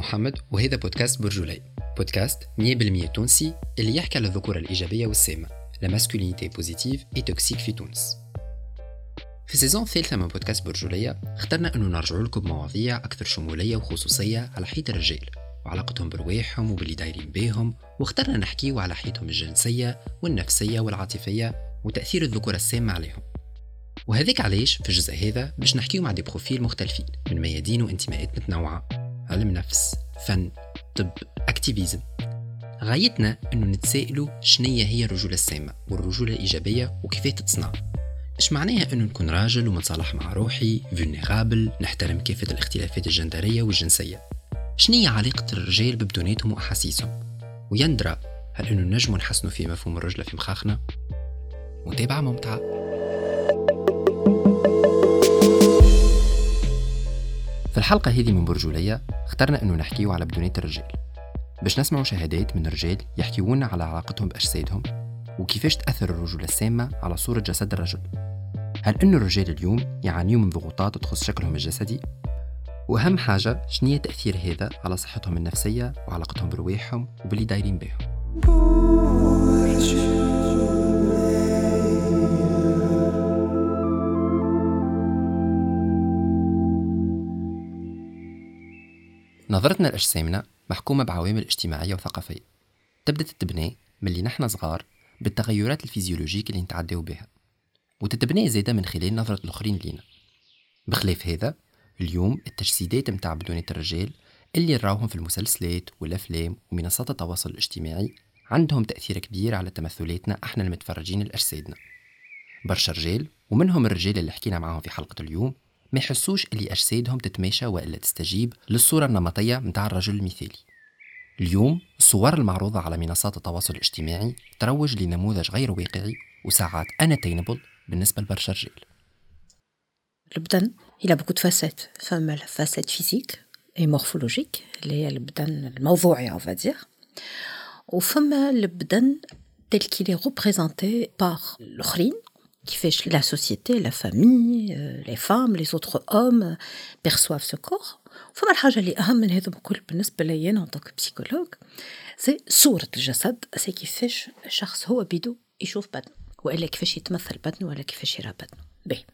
محمد وهذا بودكاست برجولي. بودكاست 100% تونسي اللي يحكي على الذكورة الإيجابية والسامة. la masculinité positive et toxique في تونس. في ال saison الثالثة من بودكاست برجولية اخترنا أنه نرجع لكم مواضيع أكثر شمولية وخصوصية على حياة الرجال وعلاقتهم برواحهم وباللي دايرين بيهم واخترنا نحكيو على حياتهم الجنسية والنفسية والعاطفية وتأثير الذكورة السامة عليهم. وهذيك علاش؟ في الجزء هذا باش نحكيو مع des profils مختلفين من ميادين وانتماءات متنوعة. علم نفس فن طب activisme غايتنا إنه نتسائلوا شنية هي الرجولة السامة والرجولة الإيجابية وكيف تتصنع إيش معناها أنه نكون راجل ومتصالح مع روحي vulnérable نحترم كافة الاختلافات الجندرية والجنسية. شنية علاقة الرجال ببدوناتهم وأحاسيسهم؟ ويندرى هل أنه نجموا نحسنوا في مفهوم الرجلة في مخاخنا؟ متابعة ممتعة. الحلقة هذه من برجولية اخترنا أنه نحكيو على بدونات الرجال. باش نسمعوا شهادات من رجال يحكيونا على علاقتهم بأجسادهم وكيفاش تأثر الرجولة السامة على صورة جسد الرجل. هل أن الرجال اليوم يعانيوا من ضغوطات تخص شكلهم الجسدي؟ وأهم حاجة شنية تأثير هذا على صحتهم النفسية وعلاقتهم برواحهم وباللي دايرين بهم؟ نظرتنا لأجسامنا محكومة بعوامل اجتماعية وثقافية. تبدأ تتبني من اللي نحن صغار بالتغيرات الفيزيولوجيك اللي نتعداو بها وتتبني زيادة من خلال نظرة الآخرين لينا. بخلاف هذا اليوم التجسيدات متاع بدونة الرجال اللي نراوهم في المسلسلات والأفلام ومنصات التواصل الاجتماعي عندهم تأثير كبير على تمثلاتنا إحنا المتفرجين لأجسادنا. برشا رجال ومنهم الرجال اللي حكينا معاهم في حلقة اليوم ما يحسوش اللي أجسادهم تتماشى وإلا تستجيب للصورة النمطية متاع الرجل المثالي. اليوم الصور المعروضة على منصات التواصل الاجتماعي تروج لنموذج غير واقعي وساعات unattainable بالنسبة لبرشا رجال. البدن il a beaucoup facettes فما ال facette physique et morphologique اللي هي البدن الموضوعي on va dire وفما البدن tel qu'il est représenté par الاخرين كيفاش la société la famille les femmes les autres hommes perçoivent ce corps فما الحاجة اللي أهم من هذا الكل بالنسبة لي en tant que psychologue c'est صورة الجسد c'est كيفاش الشخص هو بيدو يشوف بدنه وإلا كيفاش يتمثل بدنه ولا كيفاش يرى بدنه باهي.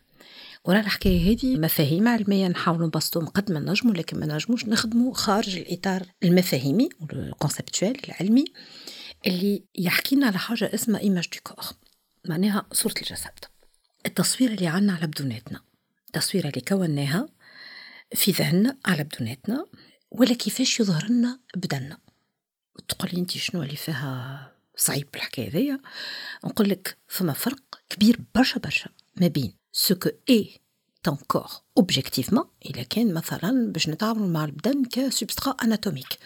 ورا الحكاية هذه مفاهيم علمية نحاولوا نبسطوهم قد ما نجموا لكن ما نجموش نخدموا خارج الإطار المفاهيمي ال conceptuel العلمي اللي يحكينا على حاجة اسمها image du corps معناها صورة الجسد. التصوير اللي عنا على بدوناتنا. التصوير اللي كوناها في ذهننا على بدوناتنا ولا كيفاش يظهر لنا بدنا تقول لي انت شنو اللي فيها صعيب الحكاية هذيا؟ نقول لك فما فرق كبير برشا برشا ما بين ce qu'est ton corps objectivement إلا كان مثلا باش نتعاملوا مع البدن ك substrat anatomique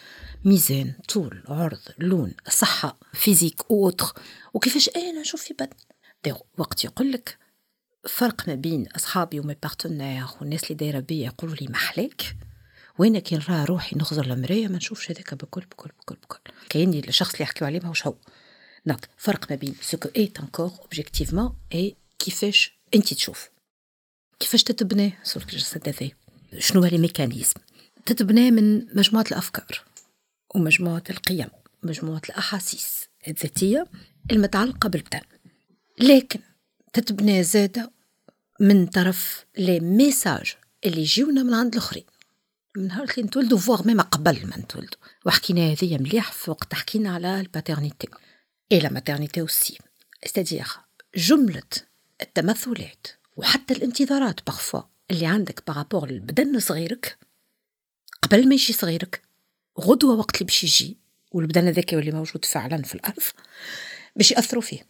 ميزان طول عرض لون صحة physique et autres. وكيفاش أنا نشوف في بدن وقت يقول لك فرق ما بين أصحابي و mes partenaires والناس اللي دايرة بيا يقولوا لي محلاك وين كي نرى روحي نخزر المراية ما نشوفش هذاك بكل بكل بكل بكل. كاين الشخص اللي يحكيو عليه ماهوش هو. donc فرق ما بين ce qu'est un corps objectivement et كيفاش أنت تشوف. كيفاش تتبنى صورة الجسد هذا شنو هي ال mécanisme؟ تتبنى من مجموعة الأفكار. ومجموعة القيم مجموعة الأحاسيس الذاتية المتعلقة بالبدن. لكن تتبنى زادة من طرف les messages اللي يجيونا من عند الأخرين. من نهار اللي نتولدوا voire même قبل ما نتولدوا وحكينا هذيا مليح في وقت حكينا على ال paternité et la maternité aussi c'est-à-dire جملة التمثلات وحتى الانتظارات parfois اللي عندك par rapport للبدن صغيرك قبل ما يجي صغيرك. غدوة وقت اللي باش يجي والبدن هذاك اللي موجود فعلا في الأرض باش يأثروا فيه.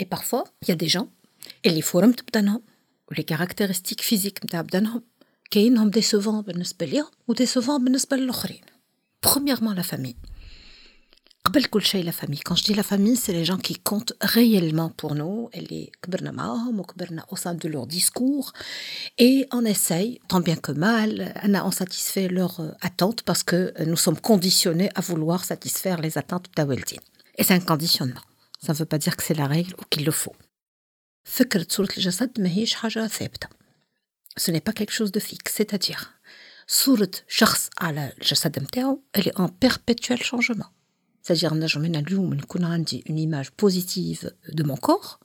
et parfois y a des gens اللي forme ت بدنهم و les caractéristiques physiques نتاع بدنهم كاينهم décevants بالنسبة ليهم و décevants بالنسبة للآخرين. premièrement la famille قبل كل شيء la famille quand je dis la famille c'est les gens qui comptent réellement pour nous اللي كبرنا معاهم وكبرنا au sein de leur discours et on essaye tant bien que mal أنا on satisfait leurs attentes parce que nous sommes conditionnés à vouloir satisfaire les attentes de والدين et c'est un conditionnement ça ne veut pas dire que c'est la règle ou qu'il le faut فكرة صورة الجسد ماهيش حاجة ثابتة ce n'est pas quelque chose de fixe c'est-à-dire صورة شخص على الجسد متاعو elle est en perpétuel changement c'est-à-dire نجم أنا اليوم نكون عندي une image positive de mon corps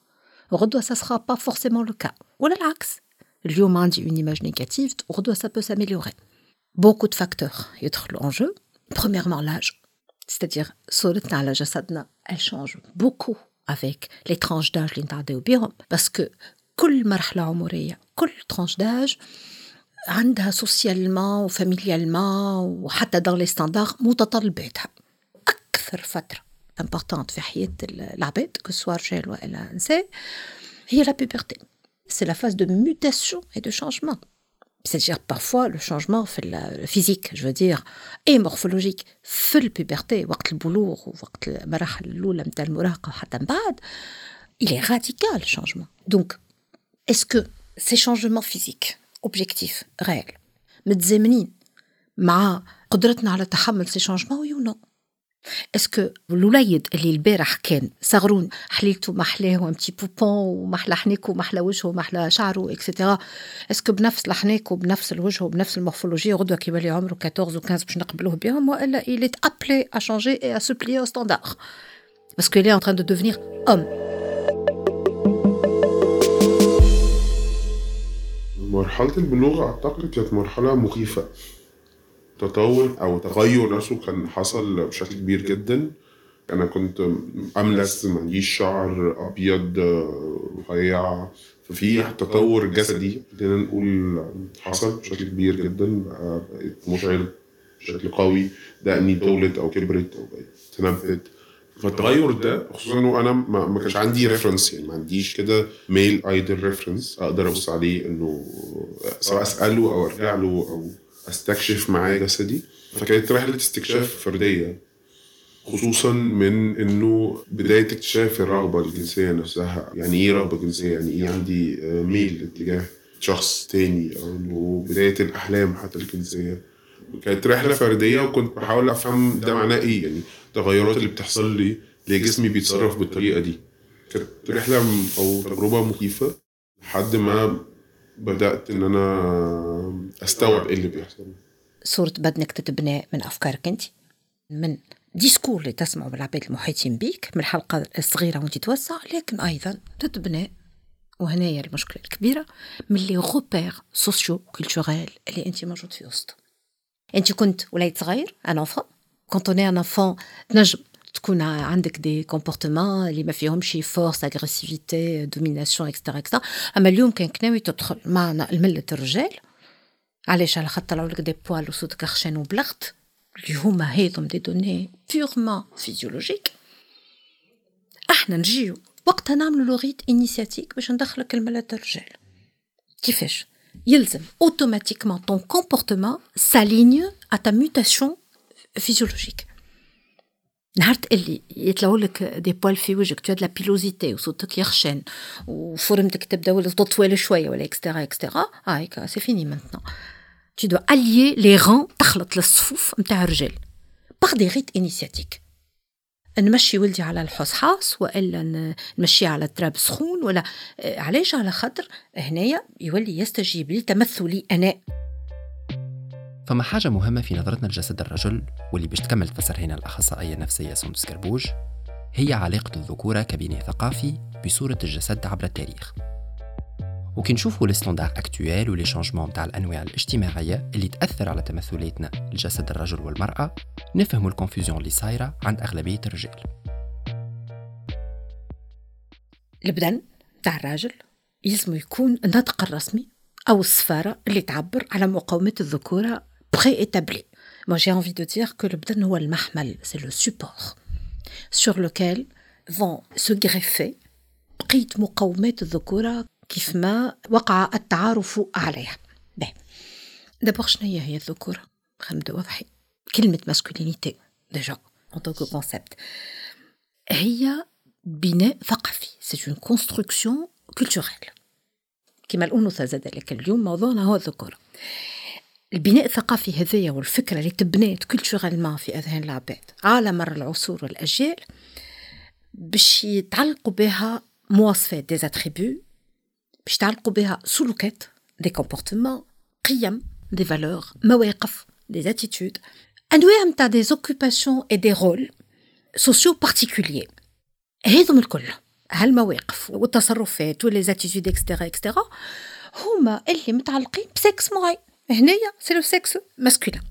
غدوة ça sera pas forcément le cas ولا العكس اليوم عندي une image négative غدوة ça peut s'améliorer beaucoup de facteurs يدخلوا en jeu premièrement l'âge c'est-à-dire صورتنا على جسدنا elle change beaucoup avec les tranches d'âge اللي نتعداو بيهم parce que كل مرحلة عمرية كل tranche d'âge عندها سوسيالمون وفاميليالمون وحتى دون لي ستاندار متطلباتها أكثر فترة importante في حياة العباد que ce soit رجال والا نساء هي la puberté c'est la phase de mutation et de changement. C'est-à-dire parfois le changement في le physique je veux dire et morphologique في ال puberté وقت البلوغ ووقت المراحل الاولى نتاع المراهقه وحتى من بعد il est radical le changement. Donc est-ce que ces changements physiques objectifs réels متزامنين مع قدرتنا على تحمل ces changements oui ou non est-ce que الوليد اللي البارح كان صغرون حليلته محلاه و un petit poupon ومحلى حنيكو ومحلى وجهه ومحلى شعره et cetera est-ce que بنفس الحنيك وبنفس الوجه وبنفس ال morphologie غدوه كي يولي عمره 14 و 15 باش نقبلوه بهم والا il est appelé à changer et à se plier au standard. Parce qu'il est un homme. مرحلة البلوغ أعتقد كانت مرحلة مخيفة. تطور أو تغير نفسه كان حصل بشكل كبير جدا. أنا كنت أملس ما عنديش شعر أبيض رفيع. ففي تطور جسدي خلينا نقول حصل بشكل كبير جدا. بقيت مشعر بشكل قوي. دقني طولت أو كبرت أو بقت تنفت فالتغير ده خصوصا أنا ما, ما كانش عندي reference يعني ما عنديش كده male ideal reference أقدر أبص عليه إنه سواء أسأله أو أرجع له أو أستكشف معاه جسدي. فكانت رحله استكشاف فردية خصوصا من إنه بداية اكتشاف الرغبة الجنسية نفسها. يعني إيه رغبة جنسية؟ يعني إيه عندي ميل اتجاه شخص تاني أو إنه بداية الأحلام حتى الجنسية. كانت رحلة فردية وكنت بحاول أفهم ده معناه إيه. يعني التغيرات اللي بتحصل لي ليه جسمي بيتصرف بالطريقة دي. كانت رحلة أو تجربة مخيفة لحد ما بدأت إن أنا أستوعب إيه اللي بيحصل. صورة بدنك تتبنى من أفكارك أنت من discours اللي تسمعه من العباد المحيطين بيك من الحلقة الصغيرة وأنت توسع لكن أيضا تتبنى وهنايا المشكلة الكبيرة من les repères socio-culturels اللي أنت موجود في وسط. أنت كنت وليد صغير un enfant quand on est un enfant تنجم تكون عندك des comportements اللي ما فيهمش force agressivité domination et cetera et cetera اما اليوم كان كناوي تدخل معنا الملة الرجال علاش على خاطر طلعوا لك des poils وصوتك خشن وبلغت اللي هما هيضم des données purement physiologiques إحنا نجيو وقتها نعملوا le rite initiatique باش ندخلك الملة الرجال كيفاش يلزم automatiquement ton comportement s'aligne à ta mutation physiologique. نهار اللي يطلعوا لك des poils في وجهك toute la pilosité وصوتك يخشن وفورمتك تبدا ولا تطول شوية ولا et cetera et cetera. هايك c'est fini maintenant tu dois rallier les rangs تخلط للصفوف نتاع الرجال. par des rites initiatiques نمشي ولدي على الحصحاص وإلا نمشيه على التراب سخون ولا علاش؟ على خاطر هنايا يولي يستجيب لي تمثلي أنا. فما حاجة مهمة في نظرتنا لجسد الرجل واللي باش تكمل تفسر هنا الأخصائية النفسية سندس كربوج هي علاقة الذكورة كبناء ثقافي بصورة الجسد عبر التاريخ. وكي نشوفوا الـ standards actuels و les changements تاع الأنواع الاجتماعية اللي تأثر على تمثلاتنا لجسد الرجل والمرأة نفهموا الـ confusion اللي صايرة عند أغلبية الرجال. البدن تاع الراجل يلزم يكون النطق الرسمي أو الصفة اللي تعبر على مقومات الذكورة pré-établie. Moi, j'ai envie de dire que le البدن هو المحمل, c'est le support sur lequel vont se greffer بقية مقومات الذكورة كيف ما وقع التعارف عليها. باهي. d'abord شنو هي هي الذكورة؟ خلينا نبدا واضحين. كلمة masculinité déjà en tant que concept هي بناء ثقافي c'est une construction culturelle كما الأنوثة زاد لك اليوم موضوعنا هو الذكور البناء الثقافي هذايا والفكرة اللي تبنات culturellement في أذهان العباد. على مر العصور والأجيال باش يتعلقوا بها مواصفات des attributs باش يتعلقوا بها سلوكات des comportements قيم des valeurs مواقف دي اتيتود أنواع نتاع des occupations et des rôles sociaux particuliers هذم الكل هالمواقف والتصرفات وليزاتيتود اكسترا اكسترا هما اللي متعلقين بـ sexe معين هنايا c'est le sexe masculin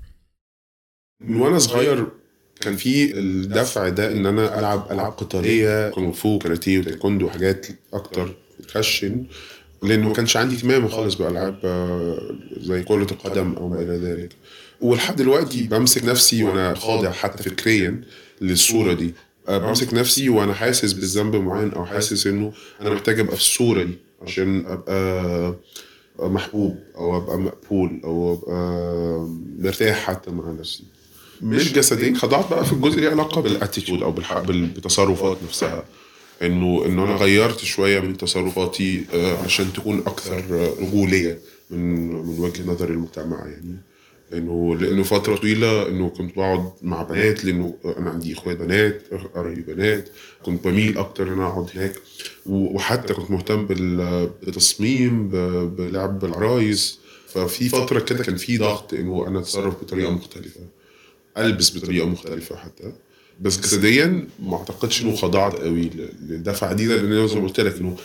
من وأنا صغير كان في الدفع ده إن أنا ألعب ألعاب قتالية كونغ فو كاراتيه وتايكوندو وحاجات أكتر بتخشن لأنه ما كانش عندي اهتمام خالص بألعاب آه، زي كرة القدم أو ما إلى ذلك. ولحد دلوقتي بمسك نفسي وأنا خاضع حتى فكريا للصورة دي. آه، بمسك نفسي وأنا حاسس بالذنب معين أو حاسس إنه أنا محتاج أبقى في الصورة دي عشان أبقى محبوب أو أبقى مقبول أو أبقى مرتاح حتى مع نفسي. مش جسديا خضعت بقى في الجزء اللي علاقة بالاتيتيود أو بالتصرفات نفسها؟ إنه إنه أنا غيرت شوية من تصرفاتي آه، عشان تكون أكثر رجولية من من وجهه نظر المجتمع يعني. إنه لأنه فترة طويلة إنه كنت بقعد مع بنات لأنه أنا عندي إخوات بنات قرايبي بنات كنت بميل أكتر إن أنا أقعد هناك. وحتى كنت مهتم بالتصميم بلعب بالعرايس. ففي فترة كده كان في ضغط إنه أنا أتصرف بطريقة مختلفة ألبس بطريقة مختلفة حتى. بس جسديا ما أعتقدش إنه خضعت قوي للدفعه دي لأن زي ما قلت لك إنه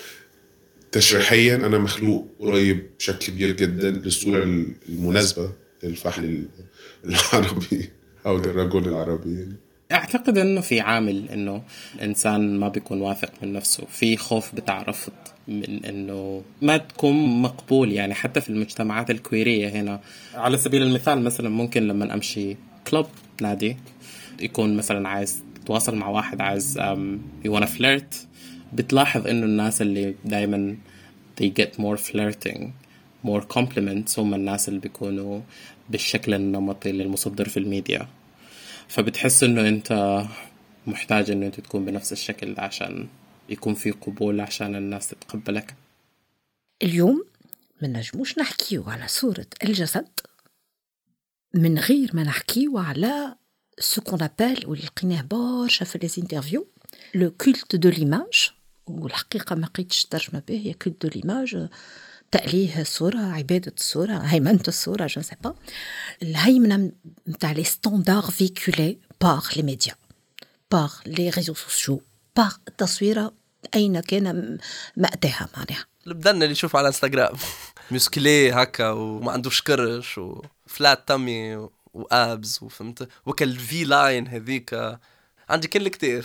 تشريحيا أنا مخلوق قريب بشكل كبير جدا للصورة المناسبة. للفحل العربي أو للرجل العربي. أعتقد إنه في عامل إنه الإنسان ما بيكون واثق من نفسه. في خوف بتاع رفض من إنه ما تكون مقبول يعني حتى في المجتمعات الكويرية هنا. على سبيل المثال مثلا ممكن لما أمشي كلوب نادي يكون مثلا عايز تتواصل مع واحد عايز يو وأنا فليرت بتلاحظ إنه الناس اللي دايما they get more flirting. More compliments هم الناس اللي بيكونوا بالشكل النمطي للمصدر في الميديا. فبتحس إنه أنت محتاج إنه أنت تكون بنفس الشكل عشان يكون في قبول عشان الناس تتقبلك. اليوم ما نجموش نحكيو على صورة الجسد من غير ما نحكيو على ce qu'on appelle واللي لقيناه برشا في les interviews le culte de l'image والحقيقة ما لقيتش ترجمة باهية culte de l'image تأليه الصورة عبادة الصورة هيمنة الصورة je sais pas الهيمنة نتاع les standards véhiculés par les médias par les réseaux sociaux par التصويرة أين كان مأتاها معناها. البدن اللي يشوف على انستغرام مسكلي هكا وما عندوش كرش وفلات تمي وابز وفهمت وكل في لاين هذيك. عندي كل كتير.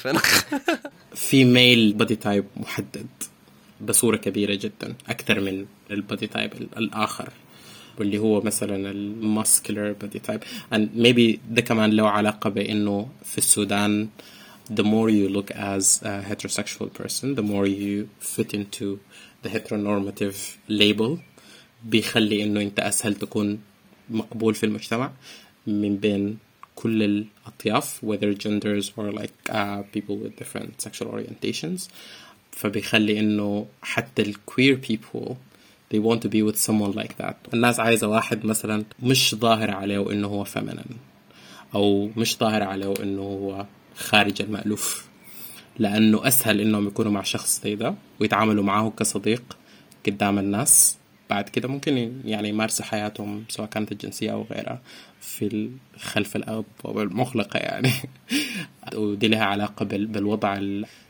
في ميل بودي تايب محدد. بصورة كبيرة جدا أكثر من البودي تايب الآخر واللي هو مثلا الماسكولار بودي تايب and maybe ده كمان له علاقة بإنه في السودان the more you look as a heterosexual person the more you fit into the heteronormative label بيخلي إنه أنت أسهل تكون مقبول في المجتمع من بين كل الأطياف whether genders or like uh, people with different sexual orientations فبيخلي إنه حتى الكوير people they want to be with someone like that. الناس عايزة واحد مثلا مش ظاهر عليه انه هو feminine أو مش ظاهر عليه انه هو خارج المألوف. لأنه أسهل إنهم يكونوا مع شخص زي ده ويتعاملوا معه كصديق قدام الناس. بعد كده ممكن يعني يمارسوا حياتهم سواء كانت الجنسية أو غيرها في خلف الأبواب المغلقة يعني. ودي لها علاقة بالوضع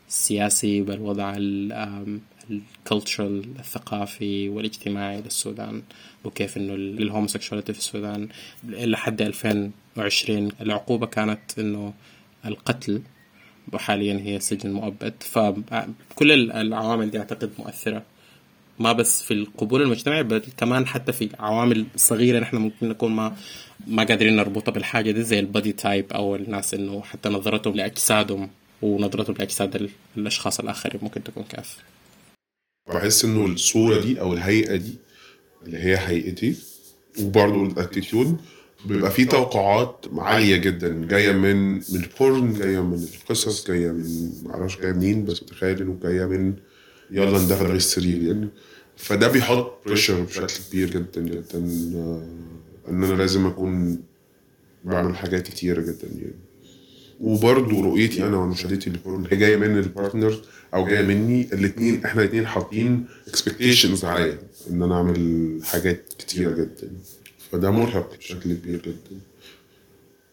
السياسي بالوضع الـ cultural الثقافي والاجتماعي للسودان وكيف إنه الـ homosexuality في السودان. لحد 2020 العقوبة كانت إنه القتل وحاليا هي سجن مؤبد. فكل العوامل دي أعتقد مؤثرة. ما بس في القبول المجتمعي بل كمان حتى في عوامل صغيرة نحن ممكن نكون ما ما قادرين نربطها بالحاجة دي زي الـ body type أو الناس إنه حتى نظرتهم لأجسادهم. ونظرتهم لأجساد الأشخاص الآخرين ممكن تكون كيف بحس إنه الصورة دي أو الهيئة دي اللي هي هيئتي وبرضه الـ attitude بيبقى في توقعات عالية جدا جاية من من الـ porn جاية من القصص جاية من معرفش جاية منين بس متخيل إنه جاية من يلا رئيس السرير يعني فده بيحط pressure بشكل كبير جدا جدا آه، إن أنا لازم أكون بعمل حاجات كتيرة جدا يعني. وبرضه رؤيتي أنا ومشاهدتي للـ porn هي جاية من الـ partner أو جاية مني الاثنين إحنا الاثنين حاطين expectations عليا إن أنا أعمل حاجات كتيرة جدا. فده مرهق بشكل كبير جدا.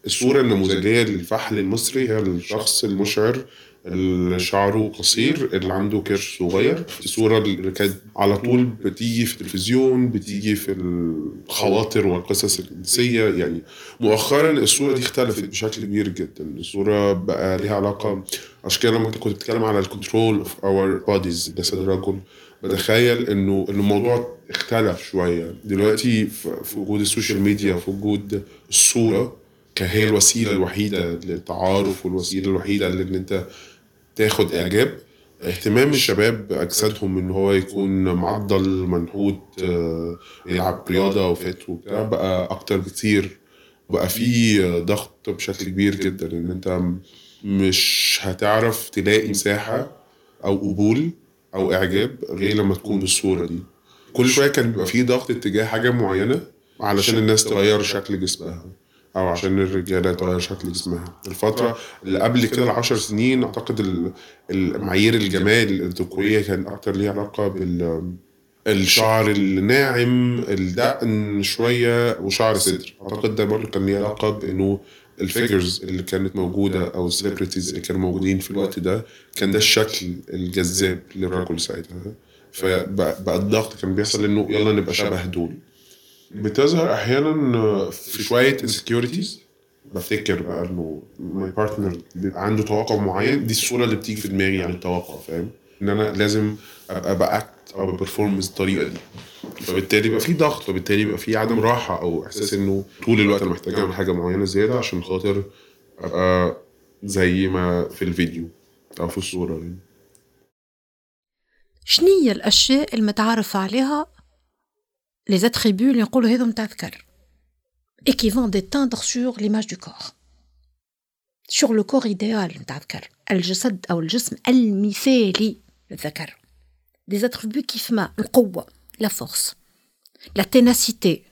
الصورة النموذجية للفحل المصري هي الشخص المشعر اللي شعره قصير اللي عنده كرش صغير. الصورة اللي كانت على طول بتيجي في التلفزيون بتيجي في الخواطر والقصص الجنسية. يعني مؤخرا الصورة دي اختلفت بشكل كبير جدا. الصورة بقى ليها علاقة عشان كده لما كنت بتتكلم على الـ control of our bodies جسد الرجل بتخيل إنه الموضوع اختلف شوية. دلوقتي في في وجود السوشيال ميديا وفي وجود الصورة كهي الوسيلة الوحيدة للتعارف والوسيلة الوحيدة لأن أنت تاخد إعجاب. اهتمام الشباب باجسادهم إن هو يكون معضل منحوت آه، يلعب رياضة وفات وبتاع بقى أكتر بكتير. بقى في ضغط بشكل كبير جدا إن أنت مش هتعرف تلاقي مساحة أو قبول أو إعجاب غير لما تكون بالصورة دي. كل شوية كان بيبقى في ضغط اتجاه حاجة معينة علشان الناس تغير شكل جسمها. أو عشان الرجالة تغير شكل جسمها. الفترة اللي قبل كده العشر سنين أعتقد ال- المعايير الجمال الذكورية كان أكتر ليها علاقة بال الشعر الناعم الدقن شوية وشعر صدر. أعتقد ده برضه كان ليه علاقة بإنه الـ figures اللي كانت موجودة أو الـ celebrities اللي كانوا موجودين في الوقت ده كان ده الشكل الجذاب للرجل ساعتها. فبقى بقى الضغط كان بيحصل إنه يلا نبقى شبه دول. بتظهر أحيانا في شوية insecurities. بفتكر بقى إنه my partner بيبقى عنده توقع معين. دي الصورة اللي بتيجي في دماغي عن التوقع فاهم؟ إن أنا لازم أبقى ب act أو ب perform بالطريقة دي. فبالتالي بيبقى في ضغط فبالتالي بيبقى في عدم راحة أو إحساس إنه طول الوقت أنا محتاج أعمل حاجة معينة زيادة عشان خاطر أبقى زي ما في الفيديو أو في الصورة يعني شنية الأشياء المتعارف عليها les attributs اللي نقولوا هذو متاع الذكر et qui vont déteindre sur l'image du corps sur le corps idéal متاع الذكر الجسد أو الجسم المثالي للذكر des attributs كيفما القوة la force la ténacité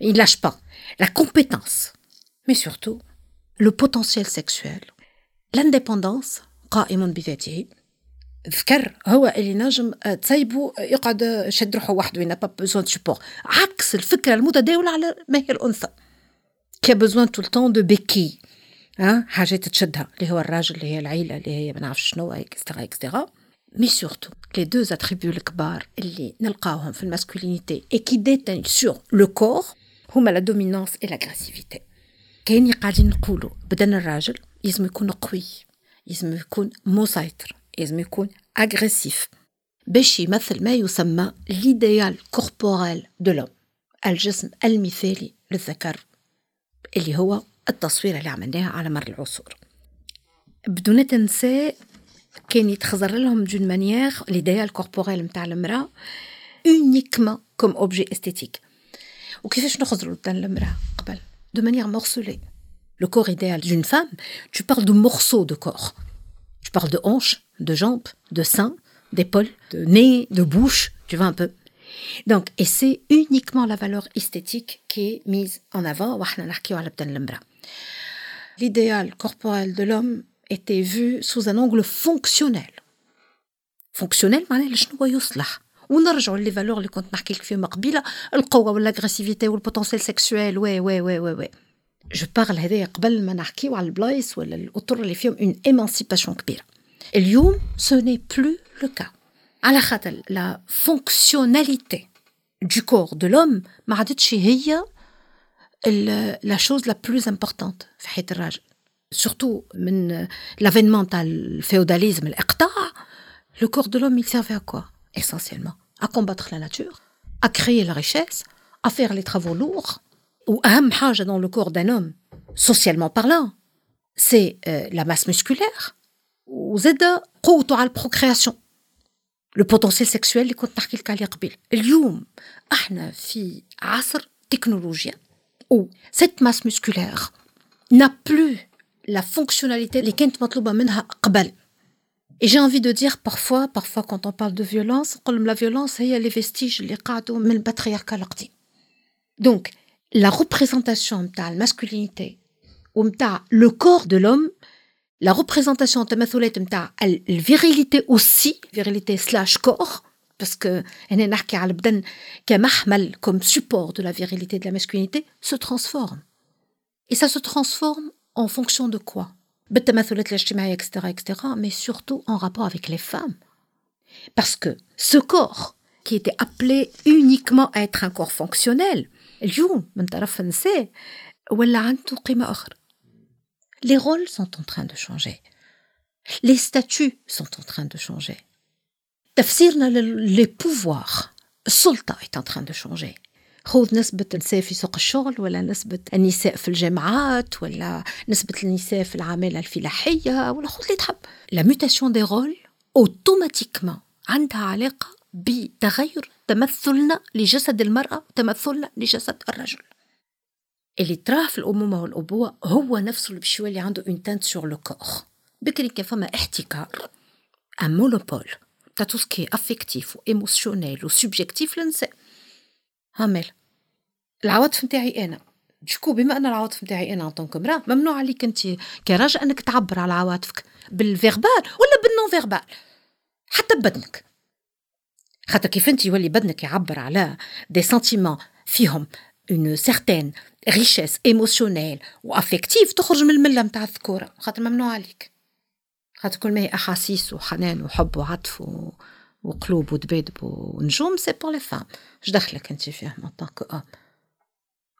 il lâche pas la compétence mais surtout le potentiel sexuel l'indépendance قائم بذاته الذكر هو اللي نجم تسيبه يقعد يشد روحه وحده ينا با سبور عكس الفكرة المتداولة على ما هي الانثى كي بوزون تو التون دو بيكي ها حاجات تشدها اللي هو الراجل اللي هي العيلة اللي هي ما نعرفش شنو اكسترا اكسترا مي سورتو لي دو اتريبيو الكبار اللي نلقاوهم في الماسكولينيتي اي كي ديتين سور لو كور هما la dominance et l'agressivité كاين قاعدين نقولوا بدن الراجل لازم يكون قوي لازم يكون مسيطر لازم يكون agressif باش يمثل ما يسمى l'idéal corporel de l'homme الجسم المثالي للذكر اللي هو التصوير اللي عملناها على مر العصور. بدونات النساء كان يتخزر لهم d'une manière l'idéal corporel نتاع المرأة اونيكمون كوم اوبجي استيتيك وكيفاش نخزروا بدن المرأة قبل؟ دو مانيير مورسولي le corps idéal d'une femme, tu parles de morceaux de corps. Tu parles de hanches, de jambes, de seins, d'épaules, de nez, de bouche, tu vois un peu. Donc, et c'est uniquement la valeur esthétique qui est mise en avant. وإحنا نحكيو على بدن المرأة. L'idéal corporel de l'homme était vu sous un angle fonctionnel. فونكسيونيل معناه شنو هو يصلح ونرجعوا لي فالور اللي كنت نحكي لك فيهم قبيله القوه والاغريسيفيتي والبوتنسيال سيكسويل وي وي وي وي, وي. جو بارل هذايا قبل ما نحكيو على البلايص ولا الأطر اللي فيهم une émancipation كبيرة. اليوم ce n'est plus le cas على خاطر la fonctionnalité du corps de l'homme ما عادتش هي la chose la plus importante في حياة الراجل. سورتو من لافينمون تاع الفيوداليزم الإقطاع. Le corps de l'homme il servait à quoi essentiellement? À combattre la nature à créer la richesse à faire les travaux lourds وأهم حاجة dans le corps d'un homme socialement parlant c'est euh, la masse musculaire وزاد قوته على البروكرياسيون لو بوتنسيال سيكسويل اللي كنت نحكي لك عليه قبل اليوم احنا في عصر تكنولوجيا où cette masse musculaire n'a plus la fonctionnalité اللي كانت مطلوبة منها قبل et j'ai envie de dire parfois, parfois quand on parle de violence, la violence, il y a les vestiges, les cadres, mais le patriarcat Donc, la représentation de la masculinité, ou le corps de l'homme, la représentation de la virilité aussi, virilité slash corps, parce que comme support de la virilité de la masculinité, se transforme. Et ça se transforme en fonction de quoi? Etc., etc., mais surtout en rapport avec les femmes. Parce que ce corps, qui était appelé uniquement à être un corps fonctionnel, les rôles sont en train de changer. Les statuts sont en train de changer. Les pouvoirs, le est en train de changer. خذ نسبة النساء في سوق الشغل ولا نسبة النساء في الجامعات ولا نسبة النساء في العمالة الفلاحية ولا خذ اللي تحب la mutation des rôles automatiquement عندها علاقة بتغير تمثلنا لجسد المرأة وتمثلنا لجسد الرجل. اللي تراه في الأمومة والأبوة هو نفسه اللي باش يولي عنده une teinte sur le corps بكري كان فما احتكار. un monopole تاع تو سكي افيكتيف وايموسيونيل وسوبجيكتيف للنساء هامل العواطف نتاعي أنا. شكو بما أن العواطف نتاعي أنا en tant que امراه ممنوع عليك أنت كراجل أنك تعبر على عواطفك بال verbal ولا بال non verbal حتى ببدنك خاطر كيف انت يولي بدنك يعبر على des sentiments فيهم une certaine richesse émotionnelle و affective تخرج من الملة نتاع الذكورة خاطر ممنوع عليك. خاطر كل ما هي أحاسيس وحنان وحب وعطف و... وقلوب ودبادب ونجوم c'est pour les femmes اش دخلك انت فيه en tant qu'homme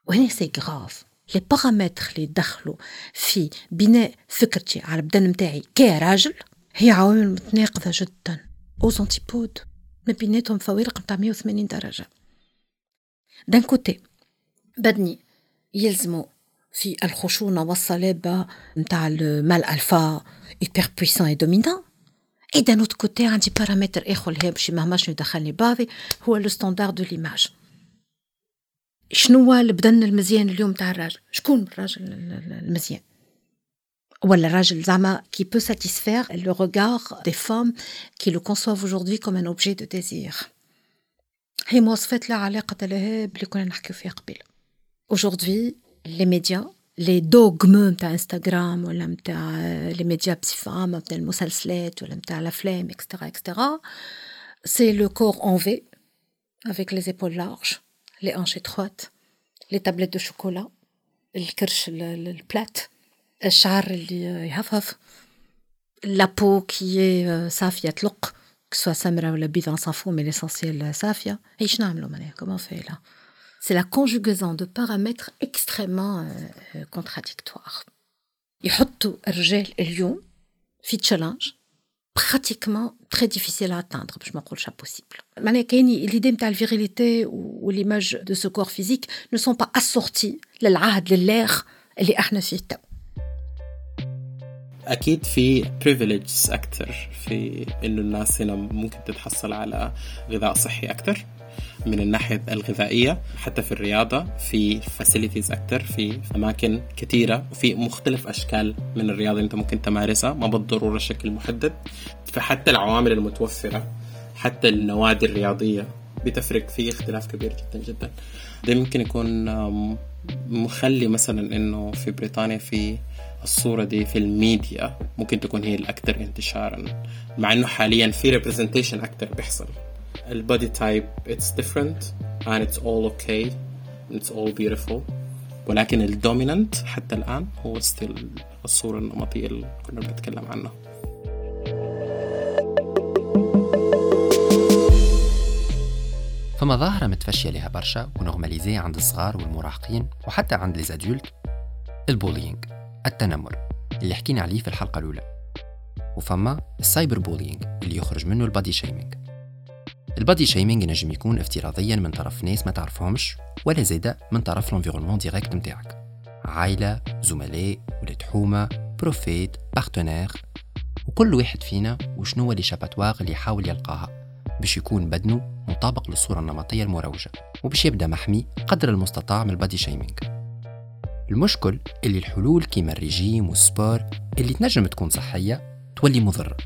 وهنا c'est grave les paramètres اللي دخلوا في بناء فكرتي على البدن متاعي كراجل هي عوامل متناقضة جدا. aux antipodes ما بيناتهم فوارق متاع 180 درجة. d'un côté بدني يلزمو في الخشونة والصلابة متاع ال mâle alpha hyper puissant et dominant. et d'un autre côté عندي بارامتر آخر اللي باش مهما شنو يدخلني بعضي هو le standard de l'image شنو البدن المزيان اليوم تاع الراجل؟ شكون الراجل المزيان؟ ولا الراجل زعما qui peut satisfaire le regard des femmes qui le conçoivent aujourd'hui comme un objet de désir هي مواصفات لا علاقة لها بلي كنا نحكيو فيها قبل aujourd'hui les médias les dogmes de Instagram ou les médias psyfam, les المسلسلات ولا la الافلام etc etc c'est le corps en V avec les épaules larges les hanches étroites les tablettes de chocolat الكرش البلات الشعر اللي يهفهف la peau qui est صافية تلق que ce soit سمرة ولا بيضة on s'en fout mais l'essentiel صافية إيش نعملوا معناها comment on fait là c'est la conjugaison de paramètres extrêmement euh, contradictoires. يحطوا الرجال اليوم في تشالنج pratiquement très difficile à atteindre باش ما نقولش impossible معناها كاين l'idée نتاع الفيريليتي والإيماج de ce corps physique ne sont pas assortis للعهد للاغ اللي إحنا فيه تو أكيد في privileges أكثر في إنه الناس هنا ممكن تتحصل على غذاء صحي أكثر من الناحية الغذائية. حتى في الرياضة في facilities أكتر في أماكن كثيرة وفي مختلف أشكال من الرياضة أنت ممكن تمارسها ما بالضرورة شكل محدد فحتى العوامل المتوفرة حتى النوادي الرياضية بتفرق في اختلاف كبير جدا جدا. ده ممكن يكون مخلي مثلا إنه في بريطانيا في الصورة دي في الميديا ممكن تكون هي الأكثر انتشارا مع إنه حاليا في representation أكثر بيحصل. ال body type it's different and it's all okay it's all beautiful ولكن ال dominant حتى الآن هو still الصورة النمطية اللي كنا بنتكلم عنها. فما ظاهرة متفشية لها برشا و normalisée عند الصغار والمراهقين وحتى عند les adultes ال bullying. التنمر اللي حكينا عليه في الحلقة الأولى وفما ال cyber bullying اللي يخرج منه ال body shaming ال body shaming ينجم يكون افتراضيا من طرف ناس ما تعرفهمش ولا زيدا من طرف l'environnement direct نتاعك عائلة زملاء ولاد حومة profs et partenaire وكل واحد فينا وشنو l'échappatoire اللي يحاول يلقاها باش يكون بدنه مطابق للصورة النمطية المروجة وباش يبدأ محمي قدر المستطاع من ال body shaming المشكل اللي الحلول كيما الرجيم و ال sport اللي تنجم تكون صحية تولي مضرة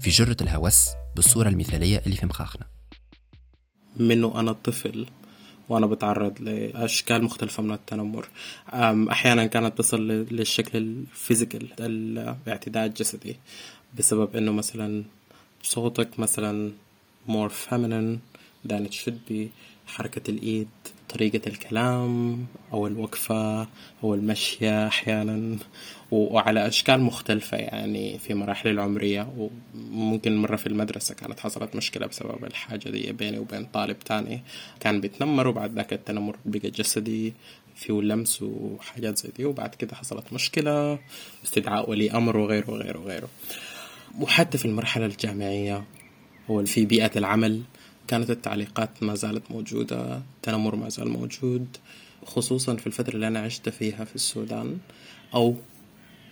في جرة الهوس بالصورة المثالية اللي في مخاخنا. منه أنا طفل وأنا بتعرض لأشكال مختلفة من التنمر. أحيانا كانت تصل للشكل ال physical الاعتداء الجسدي بسبب إنه مثلا صوتك مثلا more feminine than it should be حركة الإيد طريقة الكلام أو الوقفة أو المشية أحيانا وعلى أشكال مختلفة يعني في مراحل العمرية وممكن مرة في المدرسة كانت حصلت مشكلة بسبب الحاجة دي بيني وبين طالب تاني كان بيتنمر وبعد ذاك التنمر بقى جسدي فيه لمس وحاجات زي دي وبعد كده حصلت مشكلة استدعاء ولي أمر وغيره وغيره وغيره. وحتى في المرحلة الجامعية أو في بيئة العمل كانت التعليقات ما زالت موجودة التنمر ما زال موجود خصوصا في الفترة اللي أنا عشت فيها في السودان أو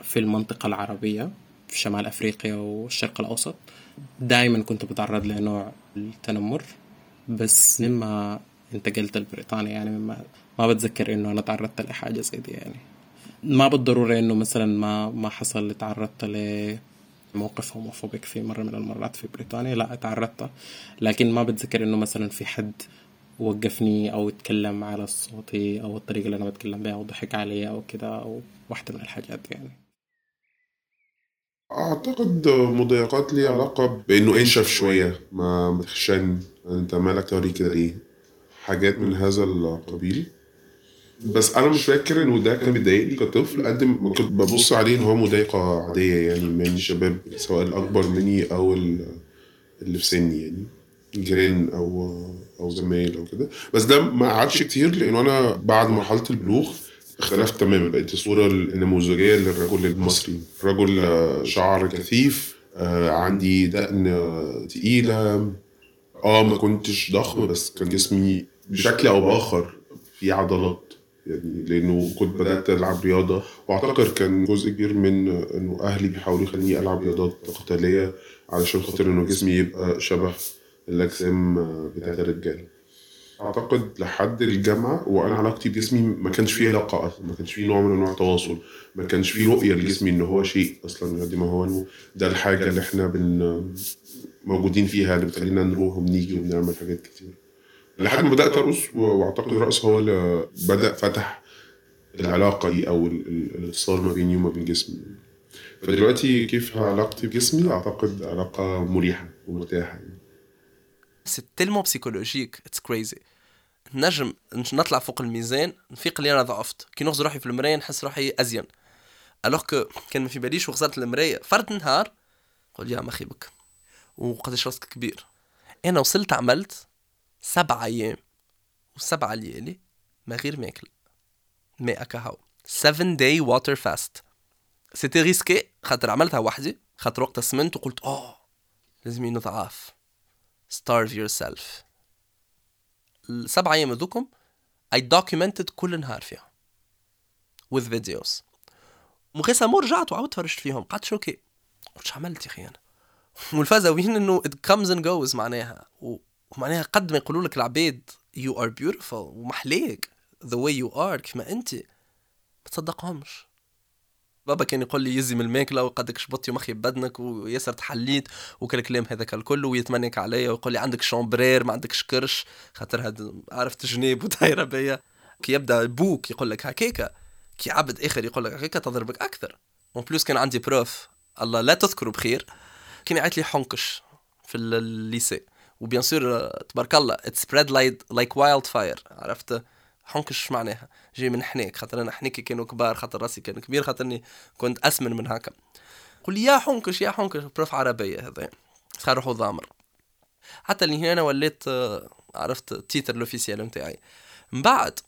في المنطقة العربية في شمال أفريقيا والشرق الأوسط. دائما كنت بتعرض لنوع التنمر بس مما انتقلت لبريطانيا يعني مما ما بتذكر إنه أنا تعرضت لحاجة زي دي يعني. ما بالضرورة إنه مثلا ما ما حصل تعرضت موقف هوموفوبيك في مرة من المرات في بريطانيا لا تعرضت لكن ما بتذكر إنه مثلا في حد وقفني أو اتكلم على صوتي أو الطريقة اللي أنا بتكلم بها أو ضحك علي أو كده أو واحدة من الحاجات يعني. أعتقد مضايقات لي علاقة بإنه انشف شوية ما متخشن أنت مالك توري كده ليه حاجات من هذا القبيل؟ بس أنا مش فاكر إنه ده كان بيضايقني كطفل قد ما كنت ببص عليه إن هو مضايقة عادية يعني من الشباب سواء الأكبر مني أو اللي في سني يعني جيران أو أو زمايل أو كده. بس ده ما قعدش كتير لأنه أنا بعد مرحلة البلوغ اختلفت تماما. بقيت الصورة النموذجية للرجل المصري رجل شعر كثيف آه، عندي دقن تقيلة. آه ما كنتش ضخم بس كان جسمي بشكل أو بآخر في عضلات. يعني لأنه كنت بدأت ألعب رياضة وأعتقد كان جزء كبير من إنه أهلي بيحاولوا يخليني ألعب رياضات قتالية علشان خاطر إنه جسمي يبقى شبه الأجسام بتاعت الرجاله أعتقد لحد الجامعة وأنا علاقتي بجسمي ما كانش فيه علاقه أصلا ما كانش فيه نوع من أنواع التواصل ما كانش فيه رؤية لجسمي إن هو شيء أصلا قد ما هو ده الحاجة اللي إحنا بن موجودين فيها اللي بتخلينا نروح وبنيجي وبنعمل حاجات كتير. لحد ما بدأت أرقص وأعتقد الرقص هو اللي بدأ فتح العلاقة دي أو الاتصال ما بيني وما بين جسمي. فدلوقتي كيف علاقتي بجسمي؟ أعتقد علاقة مريحة ومرتاحه يعني c'est tellement psychologique it's crazy نجم نطلع فوق الميزان نفيق اللي أنا ضعفت. كي نغزر روحي في المراية نحس روحي أزين. alors que كان ما في باليش وغزرت المراية. فرد نهار قول يا مخي بك. وقداش راسك كبير. أنا وصلت عملت سبع أيام وسبع ليالي ما غير ماكل ماء كهو. 7 day water fast. c'était risqué خاطر عملتها وحدي. خاطر وقتها سمنت وقلت آه لازم نضعف starve yourself. السبع أيام هذوكم I documented كل نهار فيها with videos. مو رجعت وعاودت فرجت فيهم. قعدت شوكي. قلت عملت يا أخي أنا؟ والفازة وين إنه it comes and goes معناها. و... ومعناها قد ما يقولوا لك العباد you are beautiful ومحليك the way you are كيما أنت. ما تصدقهمش. بابا كان يقول لي يزي من الماكلة وقدك شبطي مخي بدنك وياسر تحليت وكل الكلام هذاك الكل ويتمنك عليا ويقول لي عندك شامبرير ما عندكش كرش. خاطر هاد عرفت جنيب ودايرة بيا. كي يبدأ بوك يقول لك هكاكا كي عبد آخر يقول لك هكاكا تضربك أكثر. en plus كان عندي prof الله لا تذكره بخير كان يعيط لي حنكش في ال lycée. و bien sûr تبارك الله it spread like wildfire عرفت؟ حنكش معناها؟ جاي من حنيك خاطر أنا حنيكي كانوا كبار خاطر راسي كان كبير خاطرني كنت أسمن من هكا. قول لي يا حنكش يا حنكش prof عربية هذا خير روحو ضامر حتى اللي هنا وليت عرفت ال titre ال officiel نتاعي. من بعد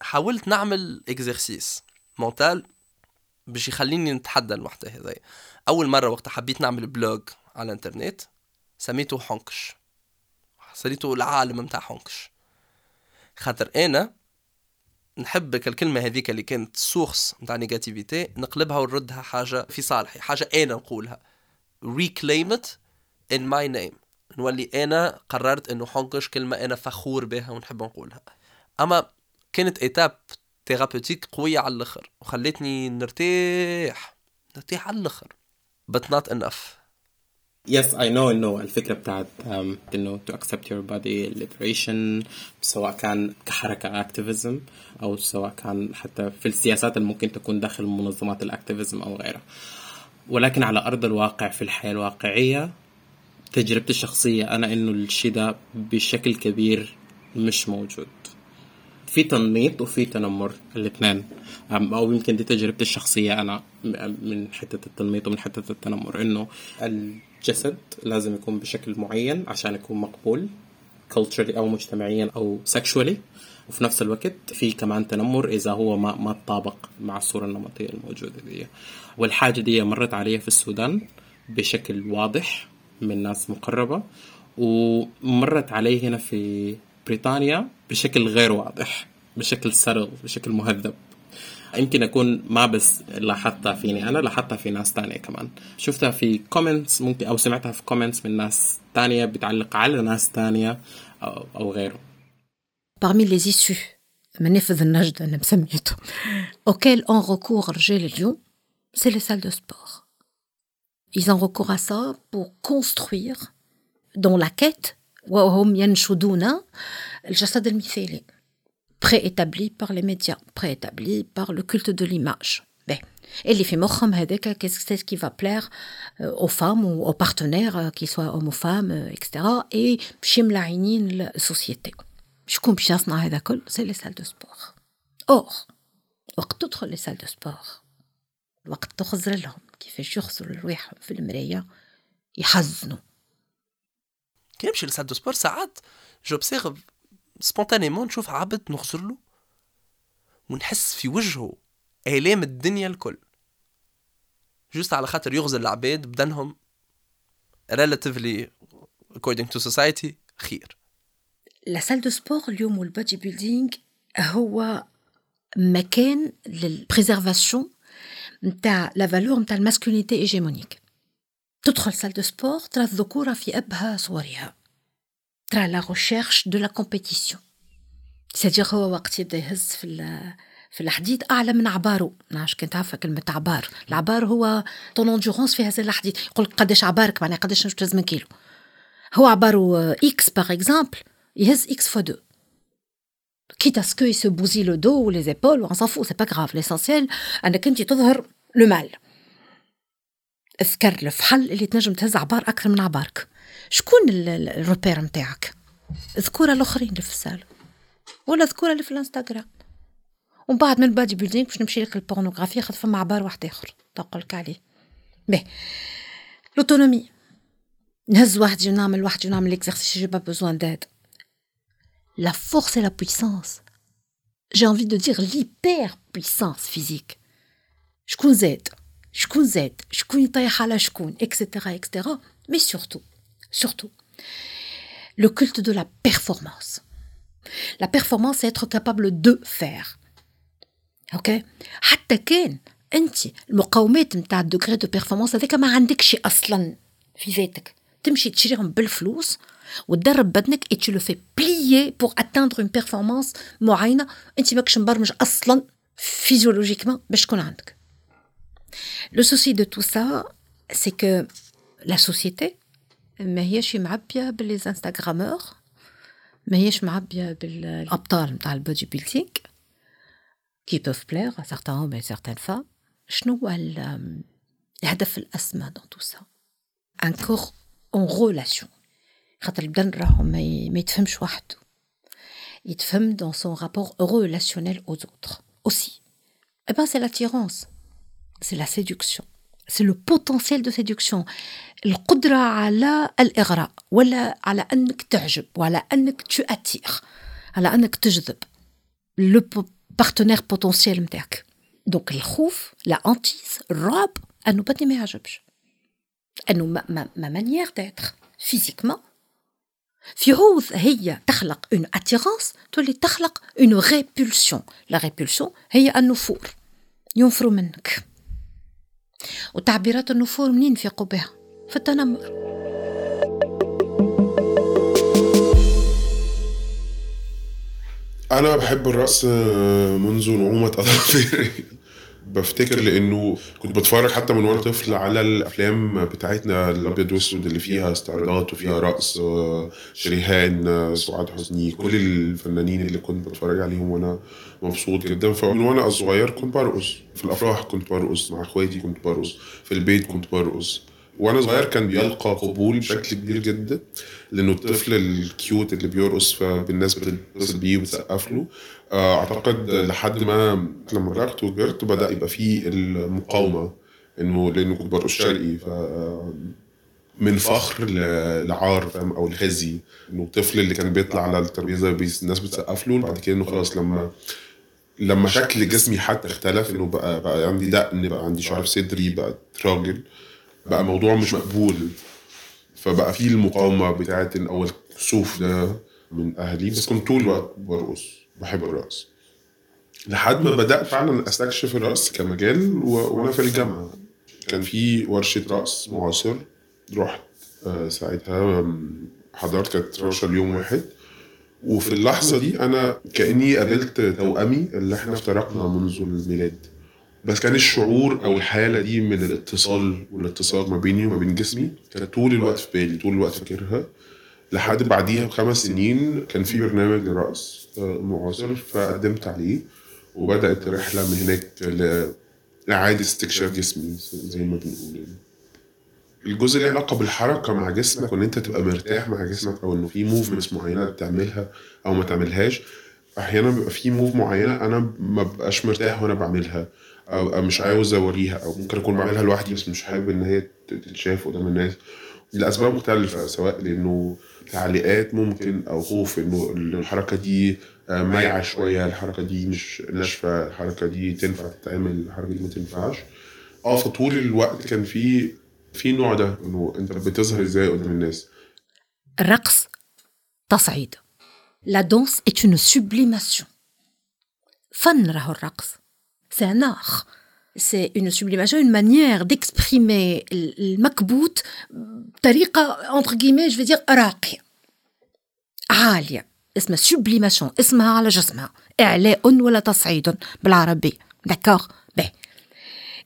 حاولت نعمل exercice mental باش يخليني نتحدى المحتوى هذا أول مرة وقت حبيت نعمل blog على الإنترنت سميته حنكش. صريتو العالم متاع حنكش خاطر أنا نحب الكلمة هذيك اللي كانت source متاع negativity نقلبها ونردها حاجة في صالحي حاجة أنا نقولها. Reclaim it in my name. نولي أنا قررت إنه حنكش كلمة أنا فخور بها ونحب نقولها. أما كانت étape thérapeutique قوية على الآخر وخلتني نرتاح نرتاح على الآخر. But not enough. yes I know انه الفكرة بتاعت um, انه to accept your body liberation سواء كان كحركة activism أو سواء كان حتى في السياسات اللي ممكن تكون داخل منظمات ال activism أو غيرها. ولكن على أرض الواقع في الحياة الواقعية تجربتي الشخصية أنا إنه الشيء ده بشكل كبير مش موجود. في تنميط وفي تنمر الاثنين. أو يمكن دي تجربتي الشخصية. أنا من حتة التنميط ومن حتة التنمر إنه الجسد لازم يكون بشكل معين عشان يكون مقبول culturally أو مجتمعيا أو sexually. وفي نفس الوقت في كمان تنمر إذا هو ما ما تطابق مع الصورة النمطية الموجودة دي. والحاجة دي مرت علي في السودان بشكل واضح من ناس مقربة ومرت علي هنا في بريطانيا بشكل غير واضح بشكل subtle بشكل مهذب. يمكن أكون ما بس لاحظتها فيني أنا لاحظتها في ناس تانية كمان. شفتها في comments ممكن أو سمعتها في comments من ناس تانية بتعلق على ناس تانية أو, أو غيره. Parmi les issues منافذ النجد أنا مسميته auxquelles ont recours رجال اليوم c'est les salles de sport. Ils ont recours à ça pour construire dans la quête وهم ينشدون الجسد المثالي. Préétabli par les médias, préétabli par le culte de l'image. Ben, اللي في مخهم هذاك qu'est-ce qui va plaire euh, aux femmes ou aux partenaires euh, qu'ils soient hommes ou femmes euh, etc et باش ملاعينين ال société شكون باش يصنع هذا كل c'est les salles de sport or وقت تدخل les salles de sport وقت تخزر لهم. كيفاش يخزروا رواحهم في المراية يحزنوا. كي نمشي ل salle de sport ساعات j'observe spontanément نشوف عبد نغزر له ونحس في وجهه آلام الدنيا الكل. juste على خاطر يغزر العباد بدنهم relatively according to society خير. la salle de sport اليوم وال bodybuilding هو مكان لل préservation نتاع la valeur نتاع ال masculinité hégémonique تدخل salle de sport ترى الذكورة في ابهى صورها. ترى la recherche de la compétition c'est-à-dire هو وقت يبدأ يهز في في الحديد أعلى من عباره. نعرفش كنت عارفه كلمة عبار. العبار هو ton endurance في هذا الحديد. يقول قداش عبارك معناها قداش تهز من كيلو. هو عباره x par exemple يهز x fois deux quitte à ce qu'il se bousille le dos ou les épaules, on s'en fout, c'est pas grave. L'essentiel, انك انت تظهر le mâle. الذكر الفحل اللي تنجم تهز عبار أكثر من عبارك. شكون ال repère نتاعك الذكوره الآخرين اللي في ال salle ولا الذكوره اللي في الإنستغرام. ومن بعد من ال bodybuilding باش نمشي لك ال pornographie خاطر فما عبار واحد آخر تقول لك عليه. به l'autonomie. نهز وحدي ونعمل وحدي ونعمل l'exercice j'ai pas besoin d'aide. la force et la puissance. J'ai envie de dire l'hyper puissance physique. شكون زاد شكون زاد شكون يطيح على شكون et cetera et cetera mais surtout surtout. Le culte de la performance. La performance, c'est être capable de faire. أوكي حتى كان انت المقومات نتاع ال degré de performance هذاك ما عندكش أصلا في ذاتك تمشي تشريهم بالفلوس وتدرب بدنك اي tu le fais plier pour atteindre une performance معينة انت ماكش مبرمج أصلا physiologiquement باش تكون عندك le souci de tout ça c'est que la société ما هيش معبية بال instagrammeurs ما هيش معبيه بالابطال نتاع ال bodybuilding qui peuvent plaire à certains hommes et certaines femmes. شنو هو الهدف الأسمى dans tout ça un corps en relation خاطر البدن راهو ما يتفهمش وحده. يتفهم dans son rapport relationnel aux autres aussi. Et ben c'est l'attirance. C'est la séduction. C'est le potentiel de séduction. القدرة على الإغراء ولا على أنك تعجب وعلى أنك تأثير على أنك تجذب le partenaire potentiel نتاعك donc الخوف la hantise الرعب أنه بدني ما يعجبش أنه ma, ma, ma manière d'être physiquement في عوض هي تخلق une attirance تولي تخلق une répulsion لا ريبولسيون هي النفور ينفروا منك وتعبيرات النفور منين نفيقوا بها في التنمر. أنا بحب الرقص منذ نعومة أظافري. بفتكر لأنه كنت بتفرج حتى من وأنا طفل على الأفلام بتاعتنا الأبيض والأسود اللي فيها استعراضات وفيها رقص آه، شريهان آه، سعاد حسني كل الفنانين اللي كنت بتفرج عليهم وأنا مبسوط جدا. فمن وأنا صغير كنت برقص. في الأفراح كنت برقص مع إخواتي كنت برقص في البيت كنت برقص. وأنا صغير كان بيلقى قبول بشكل كبير جدا لأنه الطفل الكيوت اللي بيرقص فالناس بتتصل بيه وتسقف له أعتقد لحد ما لما رحت وكبرت بدأ يبقى فيه المقاومة إنه لأنه كنت برقص شرقي ف من فخر لعار فاهم؟ أو لخزي إنه الطفل اللي كان بيطلع على الترابيزة الناس بتسقف له بعد كده إنه خلاص لما لما شكل جسمي حتى اختلف إنه بقى بقى عندي دقن بقى عندي شعر في صدري بقى راجل بقى موضوع مش مقبول. فبقى في المقاومة بتاعت إن اول كسوف ده من أهلي بس كنت طول الوقت برقص. بحب الرقص. لحد ما بدأت فعلا أستكشف الرقص كمجال. وأنا في الجامعة. كان في ورشة رقص معاصر. رحت آه، ساعتها حضرت كانت 12 يوم واحد. وفي اللحظة دي أنا كأني قابلت توأمي اللي إحنا افترقنا منذ الميلاد. بس كان الشعور أو الحالة دي من الاتصال والاتصال ما بيني وما بين جسمي. كانت طول الوقت في بالي طول الوقت فاكرها. لحد بعديها بخمس سنين كان في برنامج لرقص آه، معاصر فقدمت عليه وبدأت رحلة من هناك ل- لإعادة استكشاف جسمي زي ما بنقول يعني. الجزء اللي علاقة بالحركة مع جسمك وإن أنت تبقى مرتاح مع جسمك أو إنه في موفمنتس معينة بتعملها أو ما تعملهاش أحيانا بيبقى في موف معينة أنا ما ببقاش مرتاح وأنا بعملها أو أو مش عاوز أوريها أو ممكن أكون بعملها لوحدي بس مش حابب إن هي تتشاف قدام الناس لأسباب مختلفة سواء لأنه تعليقات ممكن أو خوف انه الحركة دي آه، مايعة شوية الحركة دي مش ناشفة الحركة دي تنفع تتعمل الحركة دي ما تنفعش. آه فطول الوقت كان في في نوع ده إنه أنت بتظهر إزاي قدام الناس. الرقص تصعيد. لا دونس est une sublimation. فن راهو الرقص. C'est un art. C'est une sublimation une manière d'exprimer المكبوت بطريقة entre guillemets je vais dire راقية عالية اسمها sublimation اسمها على جسمها إعلاء ولا تصعيد بالعربي d'accord باهي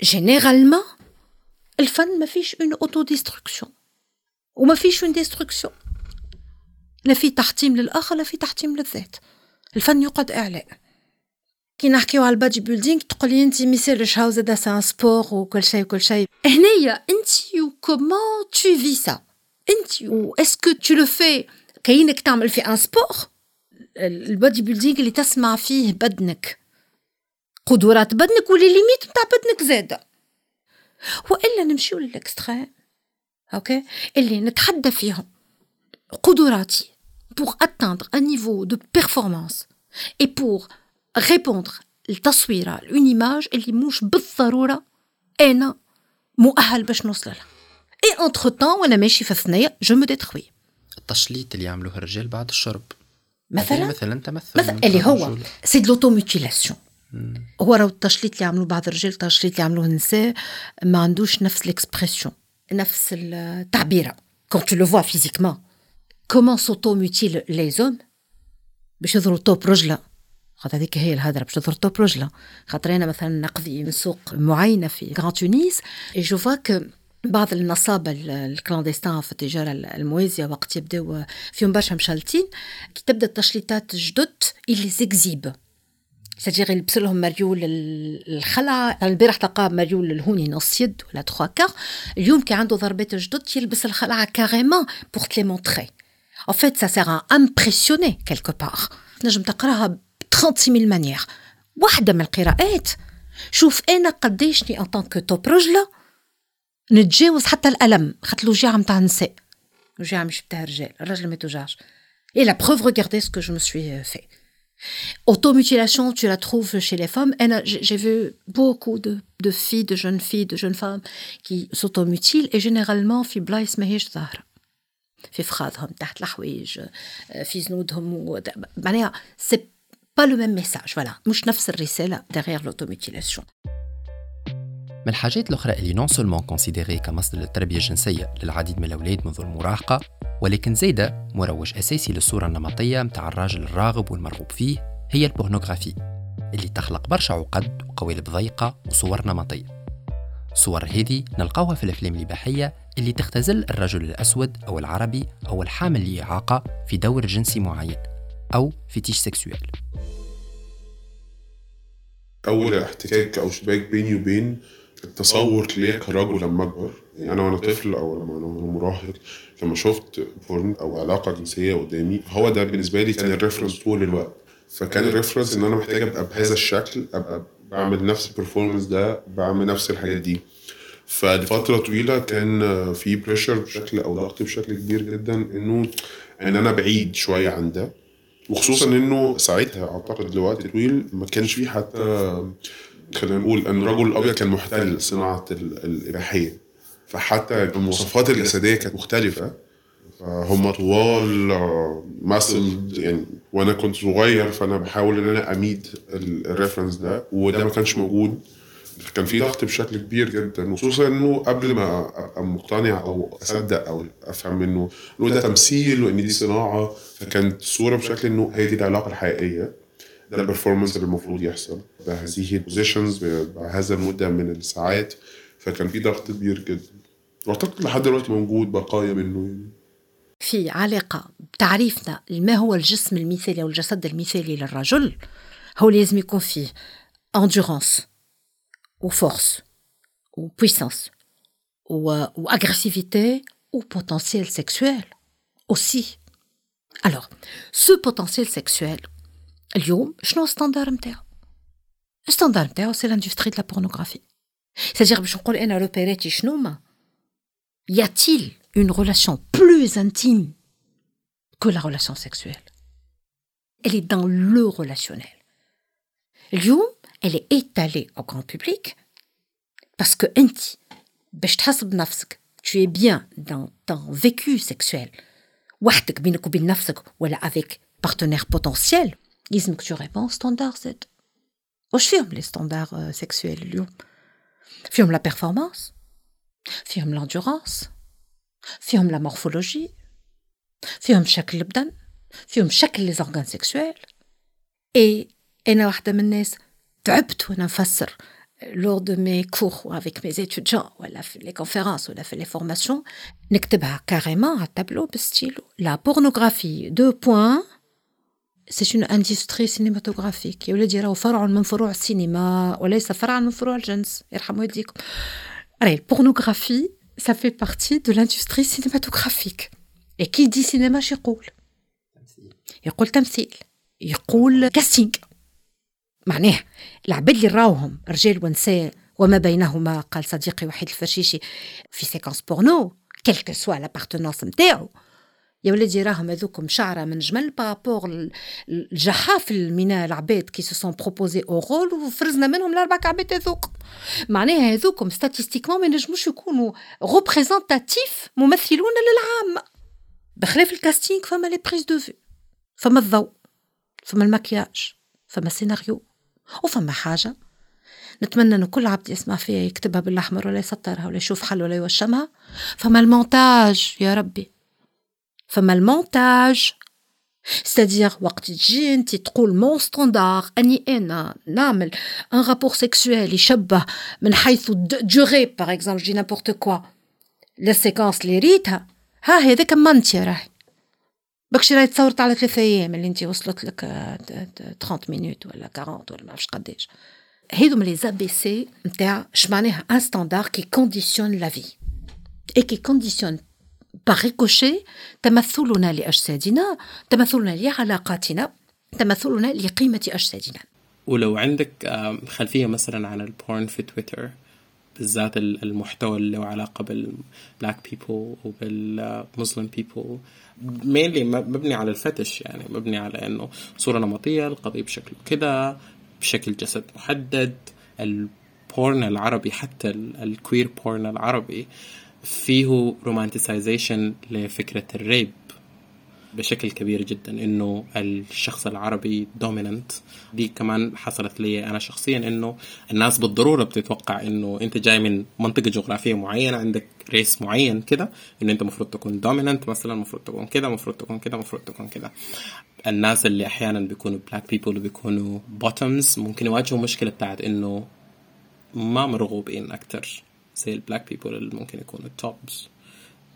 généralement الفن ما فيش une autodestruction وما فيش une destruction لا في تحطيم للاخر لا في تحطيم للذات الفن يقعد اعلاء كي نحكيو على ال bodybuilding تقولي أنت ما يسالش هاو زادا c'est un sport وكل شيء وكل شيء هنايا أنت comment tu fais ça أنت est-ce que tu le fais كاينك تعمل في un sport؟ ال bodybuilding اللي تسمع فيه بدنك. قدرات بدنك و les limites نتاع بدنك زاده وإلا نمشيو لل extrême. OK اللي نتحدى فيهم. قدراتي pour atteindre un niveau de performance et pour répondre لتصويرة ل une image اللي مش بالضرورة أنا مؤهل باش نوصل لها et entre-temps وأنا ماشي في الثنية je me détruis التشليط اللي يعملوه الرجال بعد الشرب مثلا هذه مثلا تمثل مثلا من اللي هو الرجل. c'est de l'automutilation هو راهو التشليط اللي يعملوه بعض الرجال التشليط اللي يعملوه النساء ما عندوش نفس ال expression نفس التعبيره quand tu le vois physiquement. Comment s'automutilent les hommes? باش يظهروا top رجلة خاطر هذيك هي الهدره باش تظهر توب رجلة. خاطر أنا مثلا نقضي من سوق معينة في غران تونيس اي جو فوا كو بعض النصابة ال- الكلاندستان في التجارة الموازية وقت يبداو فيهم برشا مشلتين كي تبدأ التشليطات الجدد اللي زيكزيب سجير يلبس لهم مريول ال- الخلعة البارح تلقاه مريول الهوني نص يد ولا تخوا كار اليوم كي عنده ضربات جدد يلبس الخلعة كاريمون بور تلي مونتري En fait, ça sert à impressionner quelque part. نجم تقراها 36 000 مانيير. واحدة من القراءات شوف أنا قديشني ان طونك توب رجلة نتجاوز حتى الألم خاطر الوجيعة متاع النساء. الوجيعة مش بتاع الرجال، الراجل ما يتوجعش. Et la preuve, regardez ce que je me suis euh, fait. Automutilation, tu la trouves chez les femmes. Et là, J'ai j'ai vu beaucoup de, de filles, de jeunes filles, de jeunes femmes qui s'automutilent et généralement في بلايص ماهيش ظاهرة. في فخاذهم تحت الحوايج في زنودهم و- معناها c'est pas le même message voilà مش نفس الرسالة derrière l'automutilation. من الحاجات الأخرى اللي non seulement considérées كمصدر للتربية الجنسية للعديد من الأولاد منذ المراهقة ولكن زيدا مروج أساسي للصورة النمطية متاع الراجل الراغب والمرغوب فيه هي ال pornographie اللي تخلق برشا عقد وقوالب ضيقة وصور نمطية. صور هذه نلقاوها في الأفلام الإباحية اللي تختزل الرجل الأسود أو العربي أو الحامل لإعاقة في دور جنسي معين أو fétiche sexuel أول احتكاك أو اشتباك بيني وبين التصور ليا كرجل لما أكبر. يعني أنا وأنا طفل أو لما أنا مراهق لما شفت porn أو علاقة جنسية قدامي هو ده بالنسبة لي كان ال reference طول الوقت. فكان ال reference إن أنا محتاج أبقى بهذا الشكل أبقى بعمل نفس ال performance ده بعمل نفس الحاجات دي. فلفترة طويلة كان في pressure بشكل أو ضغط بشكل كبير جدا إنه إن أنا بعيد شوية عن ده. وخصوصا إنه ساعتها أعتقد لوقت طويل ما كانش في حتى خلينا نقول إن الرجل الابيض كان محتل صناعة ال- الاباحيه فحتى المواصفات الجسدية كانت مختلفة. هم طوال مثل يعني وأنا كنت صغير فأنا بحاول إن أنا imitate ال- reference ده وده ما كانش موجود. كان في ضغط بشكل كبير جدا خصوصا إنه قبل ما أبقى مقتنع أو أصدق أو أفهم إنه إنه ده تمثيل وإن دي صناعة فكانت الصورة بشكل إنه هي دي العلاقة الحقيقية ده ال performance اللي المفروض يحصل بهذه ال positions بهذا المدة من الساعات فكان في ضغط كبير جدا. وأعتقد لحد دلوقتي موجود بقايا منه. يعني في علاقة بتعريفنا ما هو الجسم المثالي أو الجسد المثالي للرجل هو لازم يكون فيه endurance. وفورس وبويسانس واغريسيفيتي وبوتنسيال سيكسوال aussi. Alors, ce potentiel sexuel, اليوم شنو الستاندار نتاعو؟ الستاندار نتاعو سي لاندستري de la pornographie. C'est-à-dire باش نقول انا روبيراتي شنو ما y a-t-il une relation plus intime que la relation sexuelle Elle est dans le relationnel. اليوم elle est étalée au grand public parce que انت باش تحس بنفسك tu es bien dans ton vécu sexuel. وحدك بينك وبين نفسك ولا avec partenaire potentiel. لازمك tu réponds standard Z. واش فيهم لي ستاندار سيكسويل اليوم فيهم la performance. فيهم l'endurance. فيهم la morphologie فيهم شكل البدن فيهم شكل les organes sexuels et أنا واحدة من الناس تعبت وانا نفسر lors de mes cours ou avec mes étudiants ولا في les conférences ولا في les formations نكتبها كاريمون على التابلو بستيلو la pornographie deux points c'est une industrie cinématographique يا ولادي راهو فرع من فروع السينما وليس فرعا من فروع الجنس يرحم والديكم راهي البورنوغرافي ça fait partie de l'industrie cinématographique et qui dit cinéma شو يقول يقول تمثيل يقول كاستينغ معناه العباد اللي راوهم رجال ونساء وما بينهما قال صديقي وحيد الفرشيشي في séquence porno quelle que soit l'appartenance نتاعو يا ولادي راهم هذوكم شعرة من جمل par rapport الجحاف من العباد qui se sont proposés au rôle وفرزنا منهم الأربع عباد هذوك. معناها هذوكم statistiquement ما ينجموش يكونوا représentatifs ممثلون للعامه بخلاف ال casting فما لي prise دو فما الضوء فما المكياج فما السيناريو وفما حاجة. نتمنى أن كل عبد يسمع فيها يكتبها بالأحمر ولا يسطرها ولا يشوف حل ولا يوشمها. فما المونتاج يا ربي. فما المونتاج. C'est-à-dire وقت تجي أنت تقول mon standard أني أنا نعمل ان رابور سيكسويل يشبه من حيث دوري باغ اكزومبل جي نابورت كوا لا سيكونس اللي ريتها ها هذاك منتي راهي. بكشي راهي تصورت على ثلاثة أيام اللي انت وصلت لك 30 مينوت ولا 40 ولا ما نعرفش قداش. هذوما لي زابي سي نتاع اش معناها ان ستاندار كي كونديسيون لا في اي كي كونديسيون باغ ريكوشي تمثلنا لأجسادنا تمثلنا لعلاقاتنا تمثلنا لقيمة أجسادنا. ولو عندك آم، خلفية مثلا عن ال porn في تويتر بالذات ال- المحتوى اللي له علاقة بال black people وبال Muslim people mainly مبني على ال fetish يعني مبني على انه صورة نمطية القضية بشكل كده بشكل جسد محدد ال porn العربي حتى ال- ال queer porn العربي فيه romanticization لفكرة ال rape بشكل كبير جدا إنه الشخص العربي dominant دي كمان حصلت لي أنا شخصيا إنه الناس بالضرورة بتتوقع إنه أنت جاي من منطقة جغرافية معينة عندك race معين كده إنه أنت المفروض تكون dominant مثلا المفروض تكون كده المفروض تكون كده المفروض تكون كده. الناس اللي أحيانا بيكونوا black people وبيكونوا bottoms ممكن يواجهوا مشكلة بتاعت إنه ما مرغوبين أكتر زي ال black people اللي ممكن يكونوا tops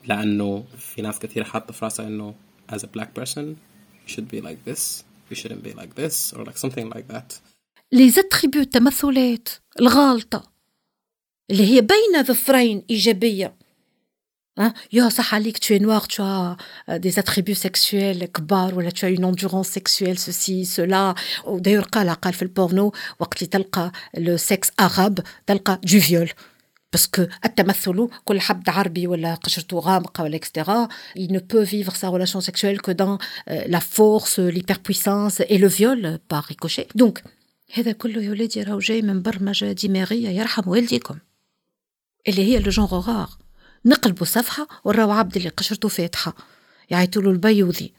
لأنه في ناس كثير حاطة في راسها إنه as a black person you should be like this you shouldn't be like this or like something like that les attributs التمثلات الغالطة اللي هي بين ظفرين إيجابية يا صح عليك tu es noir tu as des attributs sexuels كبار ولا tu as une endurance sexuelle ceci cela في البورنو وقت اللي تلقى le sexe arabe تلقى du viol parce que التمثل كل حد عربي ولا قشرته غامقة ولا extra il ne peut vivre sa relation sexuelle que dans la force l'hyperpuissance et le viol par ricochet. Donc هذا كله يا ولادي راهو جاي من برمجة دماغية يرحم والديكم. اللي هي le genre نقلبوا صفحة وراو عبد اللي قشرته فاتحة. يعيطوا له البيوضي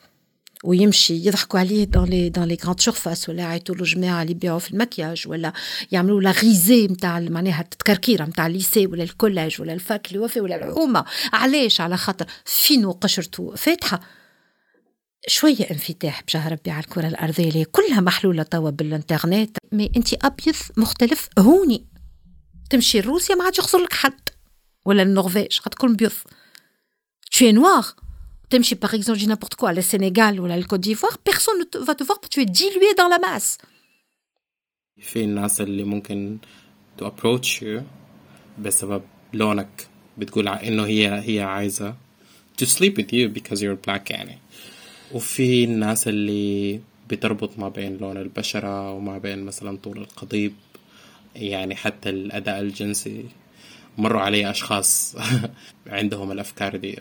ويمشي يضحكوا عليه dans les dans les grandes surfaces ولا يعيطوا له جماعة اللي يبيعوا في المكياج ولا يعملوا la risée نتاع معناها التكركيره نتاع ال lycée ولا ال collège ولا ال fac اللي وفي ولا الحومه علاش؟ على خاطر فينو قشرته فاتحة. شوية انفتاح بجاه ربي على الكرة الأرضية اللي كلها محلولة توا بالإنترنت. Mais أنت أبيض مختلف هوني. تمشي لروسيا ما عادش يخسر لك حد. ولا النرويج تكون بيض. Tu es noir. تمشي n'importe quoi le Sénégal ou le Côte d'Ivoire personne ne va te voir tu es dilué dans la masse. في الناس اللي ممكن to approach you بسبب لونك بتقول انه هي هي عايزة to sleep with you because you're black يعني وفي الناس اللي بتربط ما بين لون البشرة وما بين مثلا طول القضيب يعني حتى الأداء الجنسي مروا علي أشخاص عندهم الأفكار دي.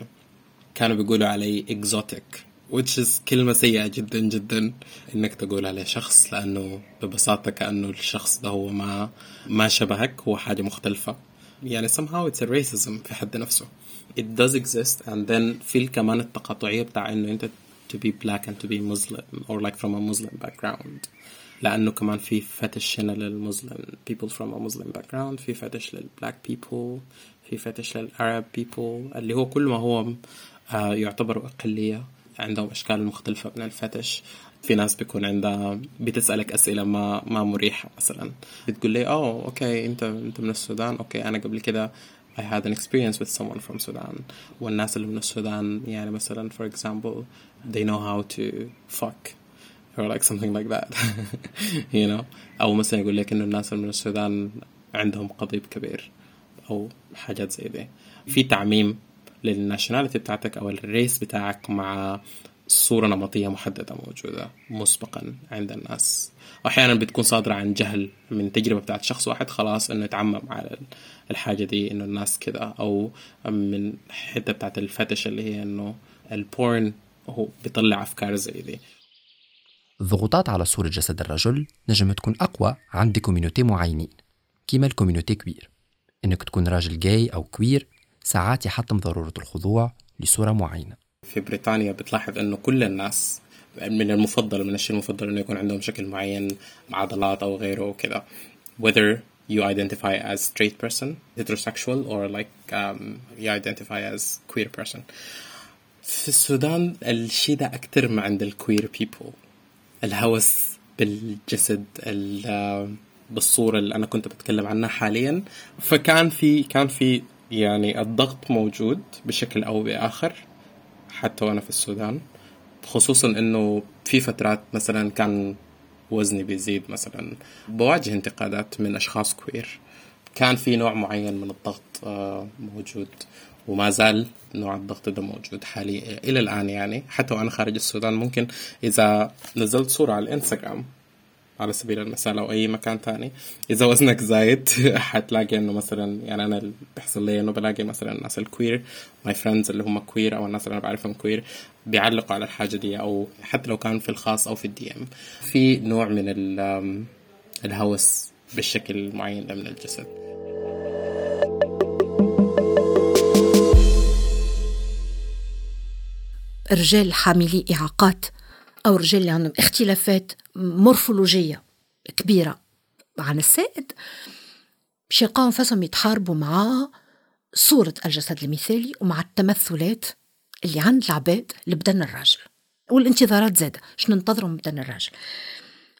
كانوا بيقولوا علي exotic which is كلمة سيئة جدا جدا إنك تقول عليه شخص لأنه ببساطة كأنه الشخص ده هو ما ما شبهك هو حاجة مختلفة. يعني somehow it's a racism في حد نفسه. It does exist and then في كمان التقاطعية بتاع إنه أنت to be black and to be Muslim or like from a Muslim background. لأنه كمان في فتش هنا للمسلم. People from a Muslim background في فتش للبلاك people في فتش للعرب people اللي هو كل ما هو يعتبروا أقلية عندهم أشكال مختلفة من ال fetish. في ناس بيكون عندها بتسألك أسئلة ما ما مريحة مثلا. بتقول لي oh okay أنت أنت من السودان؟ okay أنا قبل كده I had an experience with someone from Sudan. والناس اللي من السودان يعني مثلا for example they know how to fuck or like something like that. You know? أو مثلا يقول لك إنه الناس اللي من السودان عندهم قضيب كبير أو حاجات زي دي. في تعميم لل nationality بتاعتك أو ال race بتاعك مع صورة نمطية محددة موجودة مسبقا عند الناس. واحيانا بتكون صادرة عن جهل من تجربة بتاعت شخص واحد خلاص إنه يتعمم على الحاجة دي إنه الناس كده أو من حتة بتاعت ال fetish اللي هي إنه ال porn هو بيطلع أفكار زي دي. الضغوطات على صورة جسد الرجل نجم تكون أقوى عند community معينين كيما ال community queer. إنك تكون راجل gay أو queer ساعات يحطم ضرورة الخضوع لصورة معينة. في بريطانيا بتلاحظ إنه كل الناس من المفضل من الشيء المفضل إنه يكون عندهم شكل معين عضلات أو غيره وكذا. Whether you identify as straight person heterosexual or like um, you identify as queer person. في السودان الشيء ده أكتر ما عند ال queer people. الهوس بالجسد بالصورة اللي أنا كنت بتكلم عنها حاليا. فكان في كان في يعني الضغط موجود بشكل أو بآخر حتى وأنا في السودان. خصوصا إنه في فترات مثلا كان وزني بيزيد مثلا. بواجه انتقادات من أشخاص كوير. كان في نوع معين من الضغط آه، موجود وما زال نوع الضغط ده موجود حاليا إلى الآن يعني. حتى وأنا خارج السودان ممكن إذا نزلت صورة على الإنستغرام على سبيل المثال أو أي مكان تاني. إذا وزنك زايد حتلاقي إنه مثلا يعني أنا اللي بيحصل لي إنه بلاقي مثلا الناس ال queer my friends اللي هم queer أو الناس اللي أنا بعرفهم queer بيعلقوا على الحاجة دي أو حتى لو كان في الخاص أو في ال DM. في نوع من الهوس بالشكل المعين ده من الجسد. رجال حاملي إعاقات أو رجال اللي عندهم اختلافات مورفولوجية كبيرة عن السائد. باش يلقاو انفسهم يتحاربوا مع صورة الجسد المثالي ومع التمثلات اللي عند العباد لبدن الراجل. والانتظارات زادة شنو ننتظروا من بدن الراجل.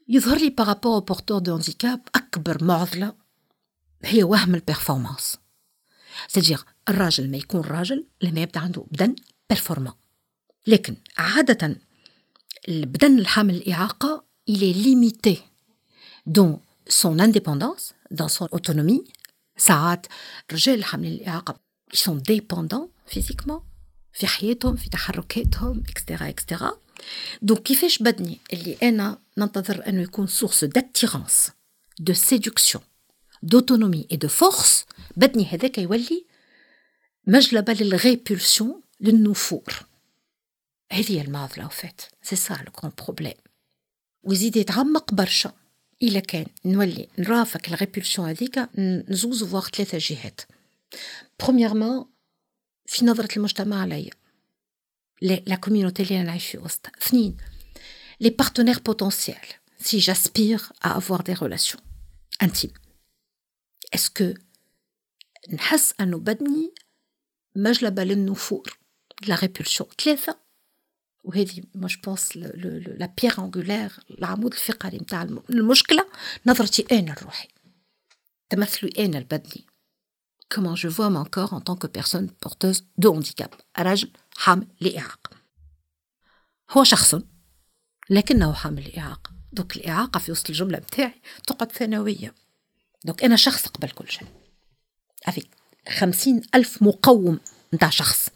يظهر لي par rapport porteurs de handicap أكبر معضلة هي وهم ال performance c'est-à-dire الراجل ما يكون راجل إلا ما يبدأ عنده بدن performant لكن عادة البدن الحامل الإعاقة il est limité. Dans son indépendance, dans son autonomie. ساعات الرجال الحاملين الإعاقة ils sont dépendants physiquement في حياتهم في تحركاتهم et cetera et cetera donc كيفاش بدني اللي أنا ننتظر انه يكون source d'attirance de séduction d'autonomie et de force. بدني هذاك يولي مجلبة لل répulsion للنفور هذه هي المعضلة en fait c'est ça le grand problème ويزيد يتعمق برشا. إلا كان نولي نرافق ال répulsion هذيك نزوز voire ثلاثة جهات. premièrement في نظرة المجتمع عليا. la communauté اللي أنا نعيش في وسطها. اثنين les partenaires potentiels si j'aspire à avoir des relations intimes. est-ce que نحس أنه بدني مجلبة للنفور la répulsion ثلاثة وهذه à mon sens la pierre angulaire العمود الفقري نتاع المشكلة نظرتي أنا الروحي تمثلي أنا comment je vois mon corps en tant que personne porteuse de handicap. رجل حامل لإعاقة هو شخص لكنه حامل لإعاقة دوك الإعاقة في وسط الجملة متاعي تقعد ثانوية. دوك أنا شخص قبل كل شيء. Avec خمسين ألف مقوم نتاع شخص.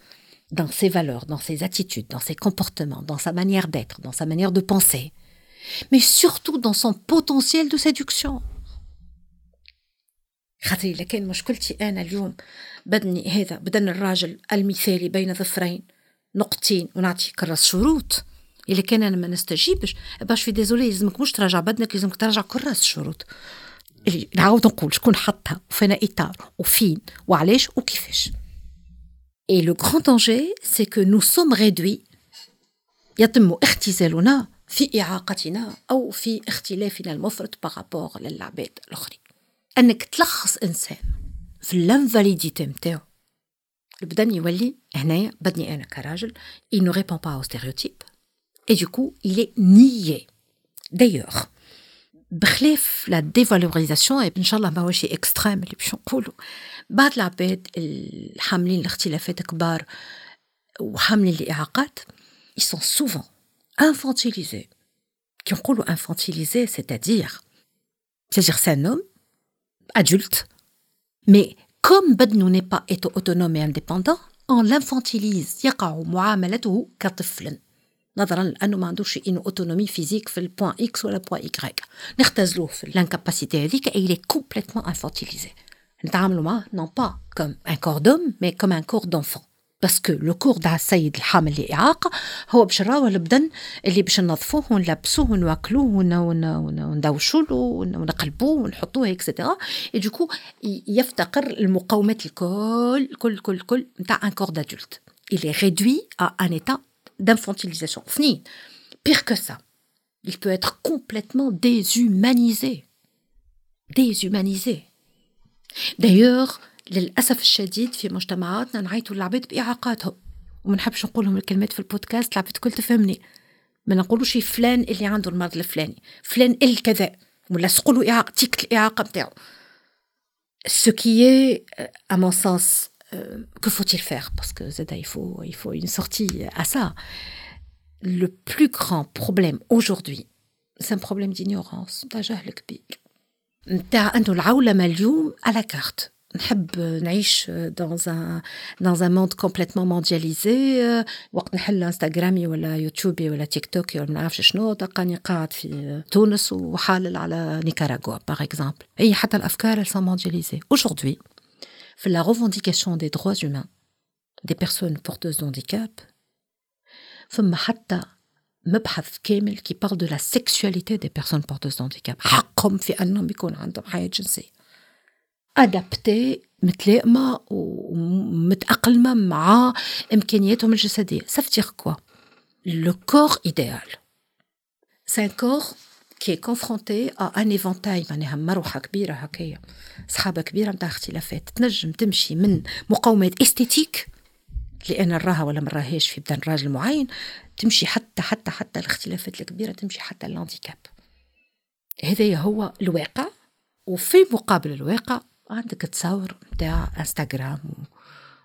Dans ses valeurs, dans ses attitudes, dans ses comportements, dans sa manière d'être, dans sa manière de penser, mais surtout dans son potentiel de séduction. خاطر إذا كان مشكلتي أنا اليوم بدني هذا بدن الراجل المثالي بين ظفرين نقطتين ونعطي كراس شروط. إذا كان أنا ما نستجيبش. باش في ديزولي لازمك مش تراجع بدنك لازمك تراجع كراس الشروط نعاود نقول شكون حطها وفين إطار وفين وعلاش وكيفاش. Et le grand danger, c'est que nous sommes réduits. يتم اختزالنا في إعاقتنا أو في اختلافنا المفرط بارابور للعباد الآخرين أنك تلخص إنسان في ال invalidité متاعو البدن يولي هنايا بدني أنا كراجل il ne répond pas aux stéréotypes. Et du coup il est nié. D'ailleurs بخلاف la dévalorisation ان شاء الله ماهوش extrême اللي باش نقولوا بعض العباد الحاملين الاختلافات كبار وحاملين الاعاقات ils sont souvent infantilisés. كي نقولوا infantilisés c'est-à-dire c'est-à-dire c'est un homme adulte. Mais comme بدنه n'est pas autonome et indépendant on l'infantilise. يقع معاملته كطفل نظرا لأنه ما عندوش une autonomie physique في ال point X ولا point Y نختزلوه في ال incapacité هذيك il est complètement infantilisé نتعاملوا معاه non pas comme un corps d'homme mais comme un corps d'enfant parce que le corps تاع السيد الحامل لإعاقة هو باش نراوه البدن اللي باش ننظفوه ونلبسوه ونواكلوه وندوشوا ونقلبوه ونحطوه et cetera et du coup يفتقر المقومات الكل كل كل كل نتاع un corps d'adulte il est réduit à un état d'infantilisation. Fini. Pire que ça, il peut être complètement déshumanisé. Déshumanisé. D'ailleurs, للأسف الشديد في مجتمعاتنا نعيطوا للعباد بإعاقاتهم وما نحبش نقول لهم الكلمات في البودكاست العباد الكل تفهمني ما نقولوش فلان اللي عنده المرض الفلاني فلان الكذا ولا سقولوا إعاقة تيك الإعاقة بتاعه ce qui est à mon sens Euh, que faut-il faire Parce que il faut, il faut une sortie à ça. Le plus grand problème aujourd'hui, c'est un problème d'ignorance, جهل كبير. نتاع انه العولمه اليوم على كارت نحب نعيش dans un dans un monde complètement mondialisé وقت نحل انستغرامي ولا يوتيوبي ولا تيك توكي ولا ما نعرفش شنو تلقاني قاعد في تونس وحالل على نيكاراغوا باغ اكزومبل اي حتى الافكار sont mondialisées aujourd'hui la revendication des droits humains des personnes porteuses de handicap ثم حتى مبحث كامل qui parle de la sexualité des personnes porteuses de handicap حقهم في انهم يكون عندهم حياه جنسيه ادابتي متلائمه ومتاقلمه مع امكانياتهم الجسديه ça veut dire quoi le corps idéal. C'est un corps est confronté à un éventail معناها مروحة كبيرة هكايا سحابة كبيرة متاع اختلافات تنجم تمشي من مقومات esthétiques اللي أنا نراها ولا ما في بدن راجل معين تمشي حتى حتى حتى الاختلافات الكبيرة تمشي حتى l'handicap هذا هو الواقع وفي مقابل الواقع عندك تصور نتاع إنستغرام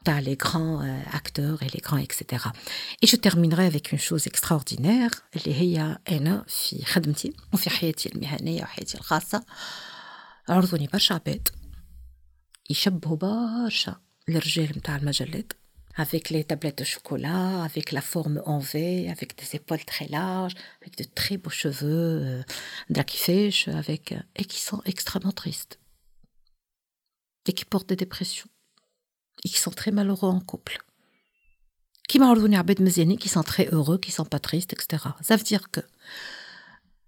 تاع les grands euh, acteurs et les grands etc. Et je terminerai avec une chose extraordinaire اللي هي أنا في خدمتي وفي حياتي المهنية وحياتي الخاصة عرضوني برشا عباد يشبهوا برشا الرجال متاع المجلات avec les tablettes de chocolat, avec la forme en V, avec des épaules très larges, avec de très beaux cheveux, euh, avec, et qui sont extrêmement tristes. Et qui portent des dépressions et qui sont très malheureux en couple. Qui qui sont très heureux, qui sont pas tristes, etc. Ça veut dire que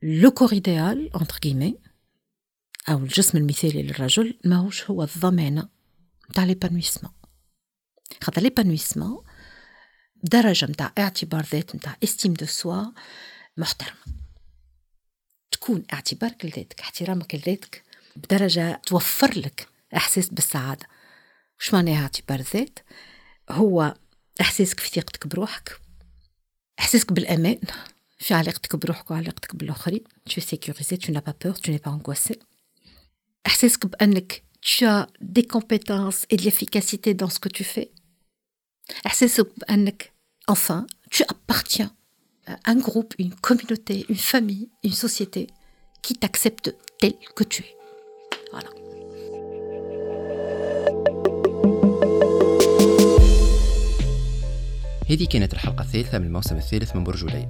le corps idéal, entre guillemets, أو الجسم المثالي للرجل ماهوش هو الضمانة نتاع l'épanouissement خاطر l'épanouissement درجة نتاع اعتبار ذات نتاع استيم دو سوا محترمة تكون اعتبارك لذاتك احترامك لذاتك بدرجة توفر لك إحساس بالسعادة وش معناها اعتبار ذات هو احساسك في ثقتك بروحك احساسك بالامان في علاقتك بروحك وعلاقتك بالاخرين tu es sécurisé tu n'as pas peur tu n'es pas angoissé احساسك بانك tu as des compétences et de l'efficacité dans ce que tu fais احساسك بانك enfin tu appartiens à un groupe une communauté une famille une société qui t'accepte tel que tu es voilà هذه كانت الحلقة الثالثة من الموسم الثالث من برجولي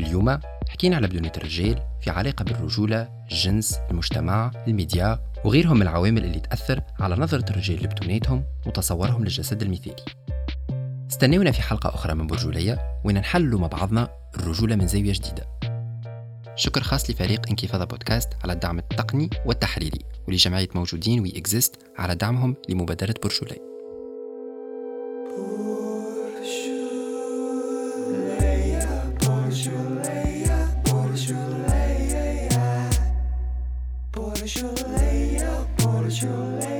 اليوم حكينا على بدونية الرجال في علاقة بالرجولة، الجنس، المجتمع، الميديا وغيرهم من العوامل اللي تأثر على نظرة الرجال لبدونيتهم وتصورهم للجسد المثالي. استنونا في حلقة أخرى من برجولية وين نحلوا مع بعضنا الرجولة من زاوية جديدة. شكر خاص لفريق انكفاضة بودكاست على الدعم التقني والتحريري ولجمعية موجودين وي على دعمهم لمبادرة برجولي Wanna lay up, wanna shoot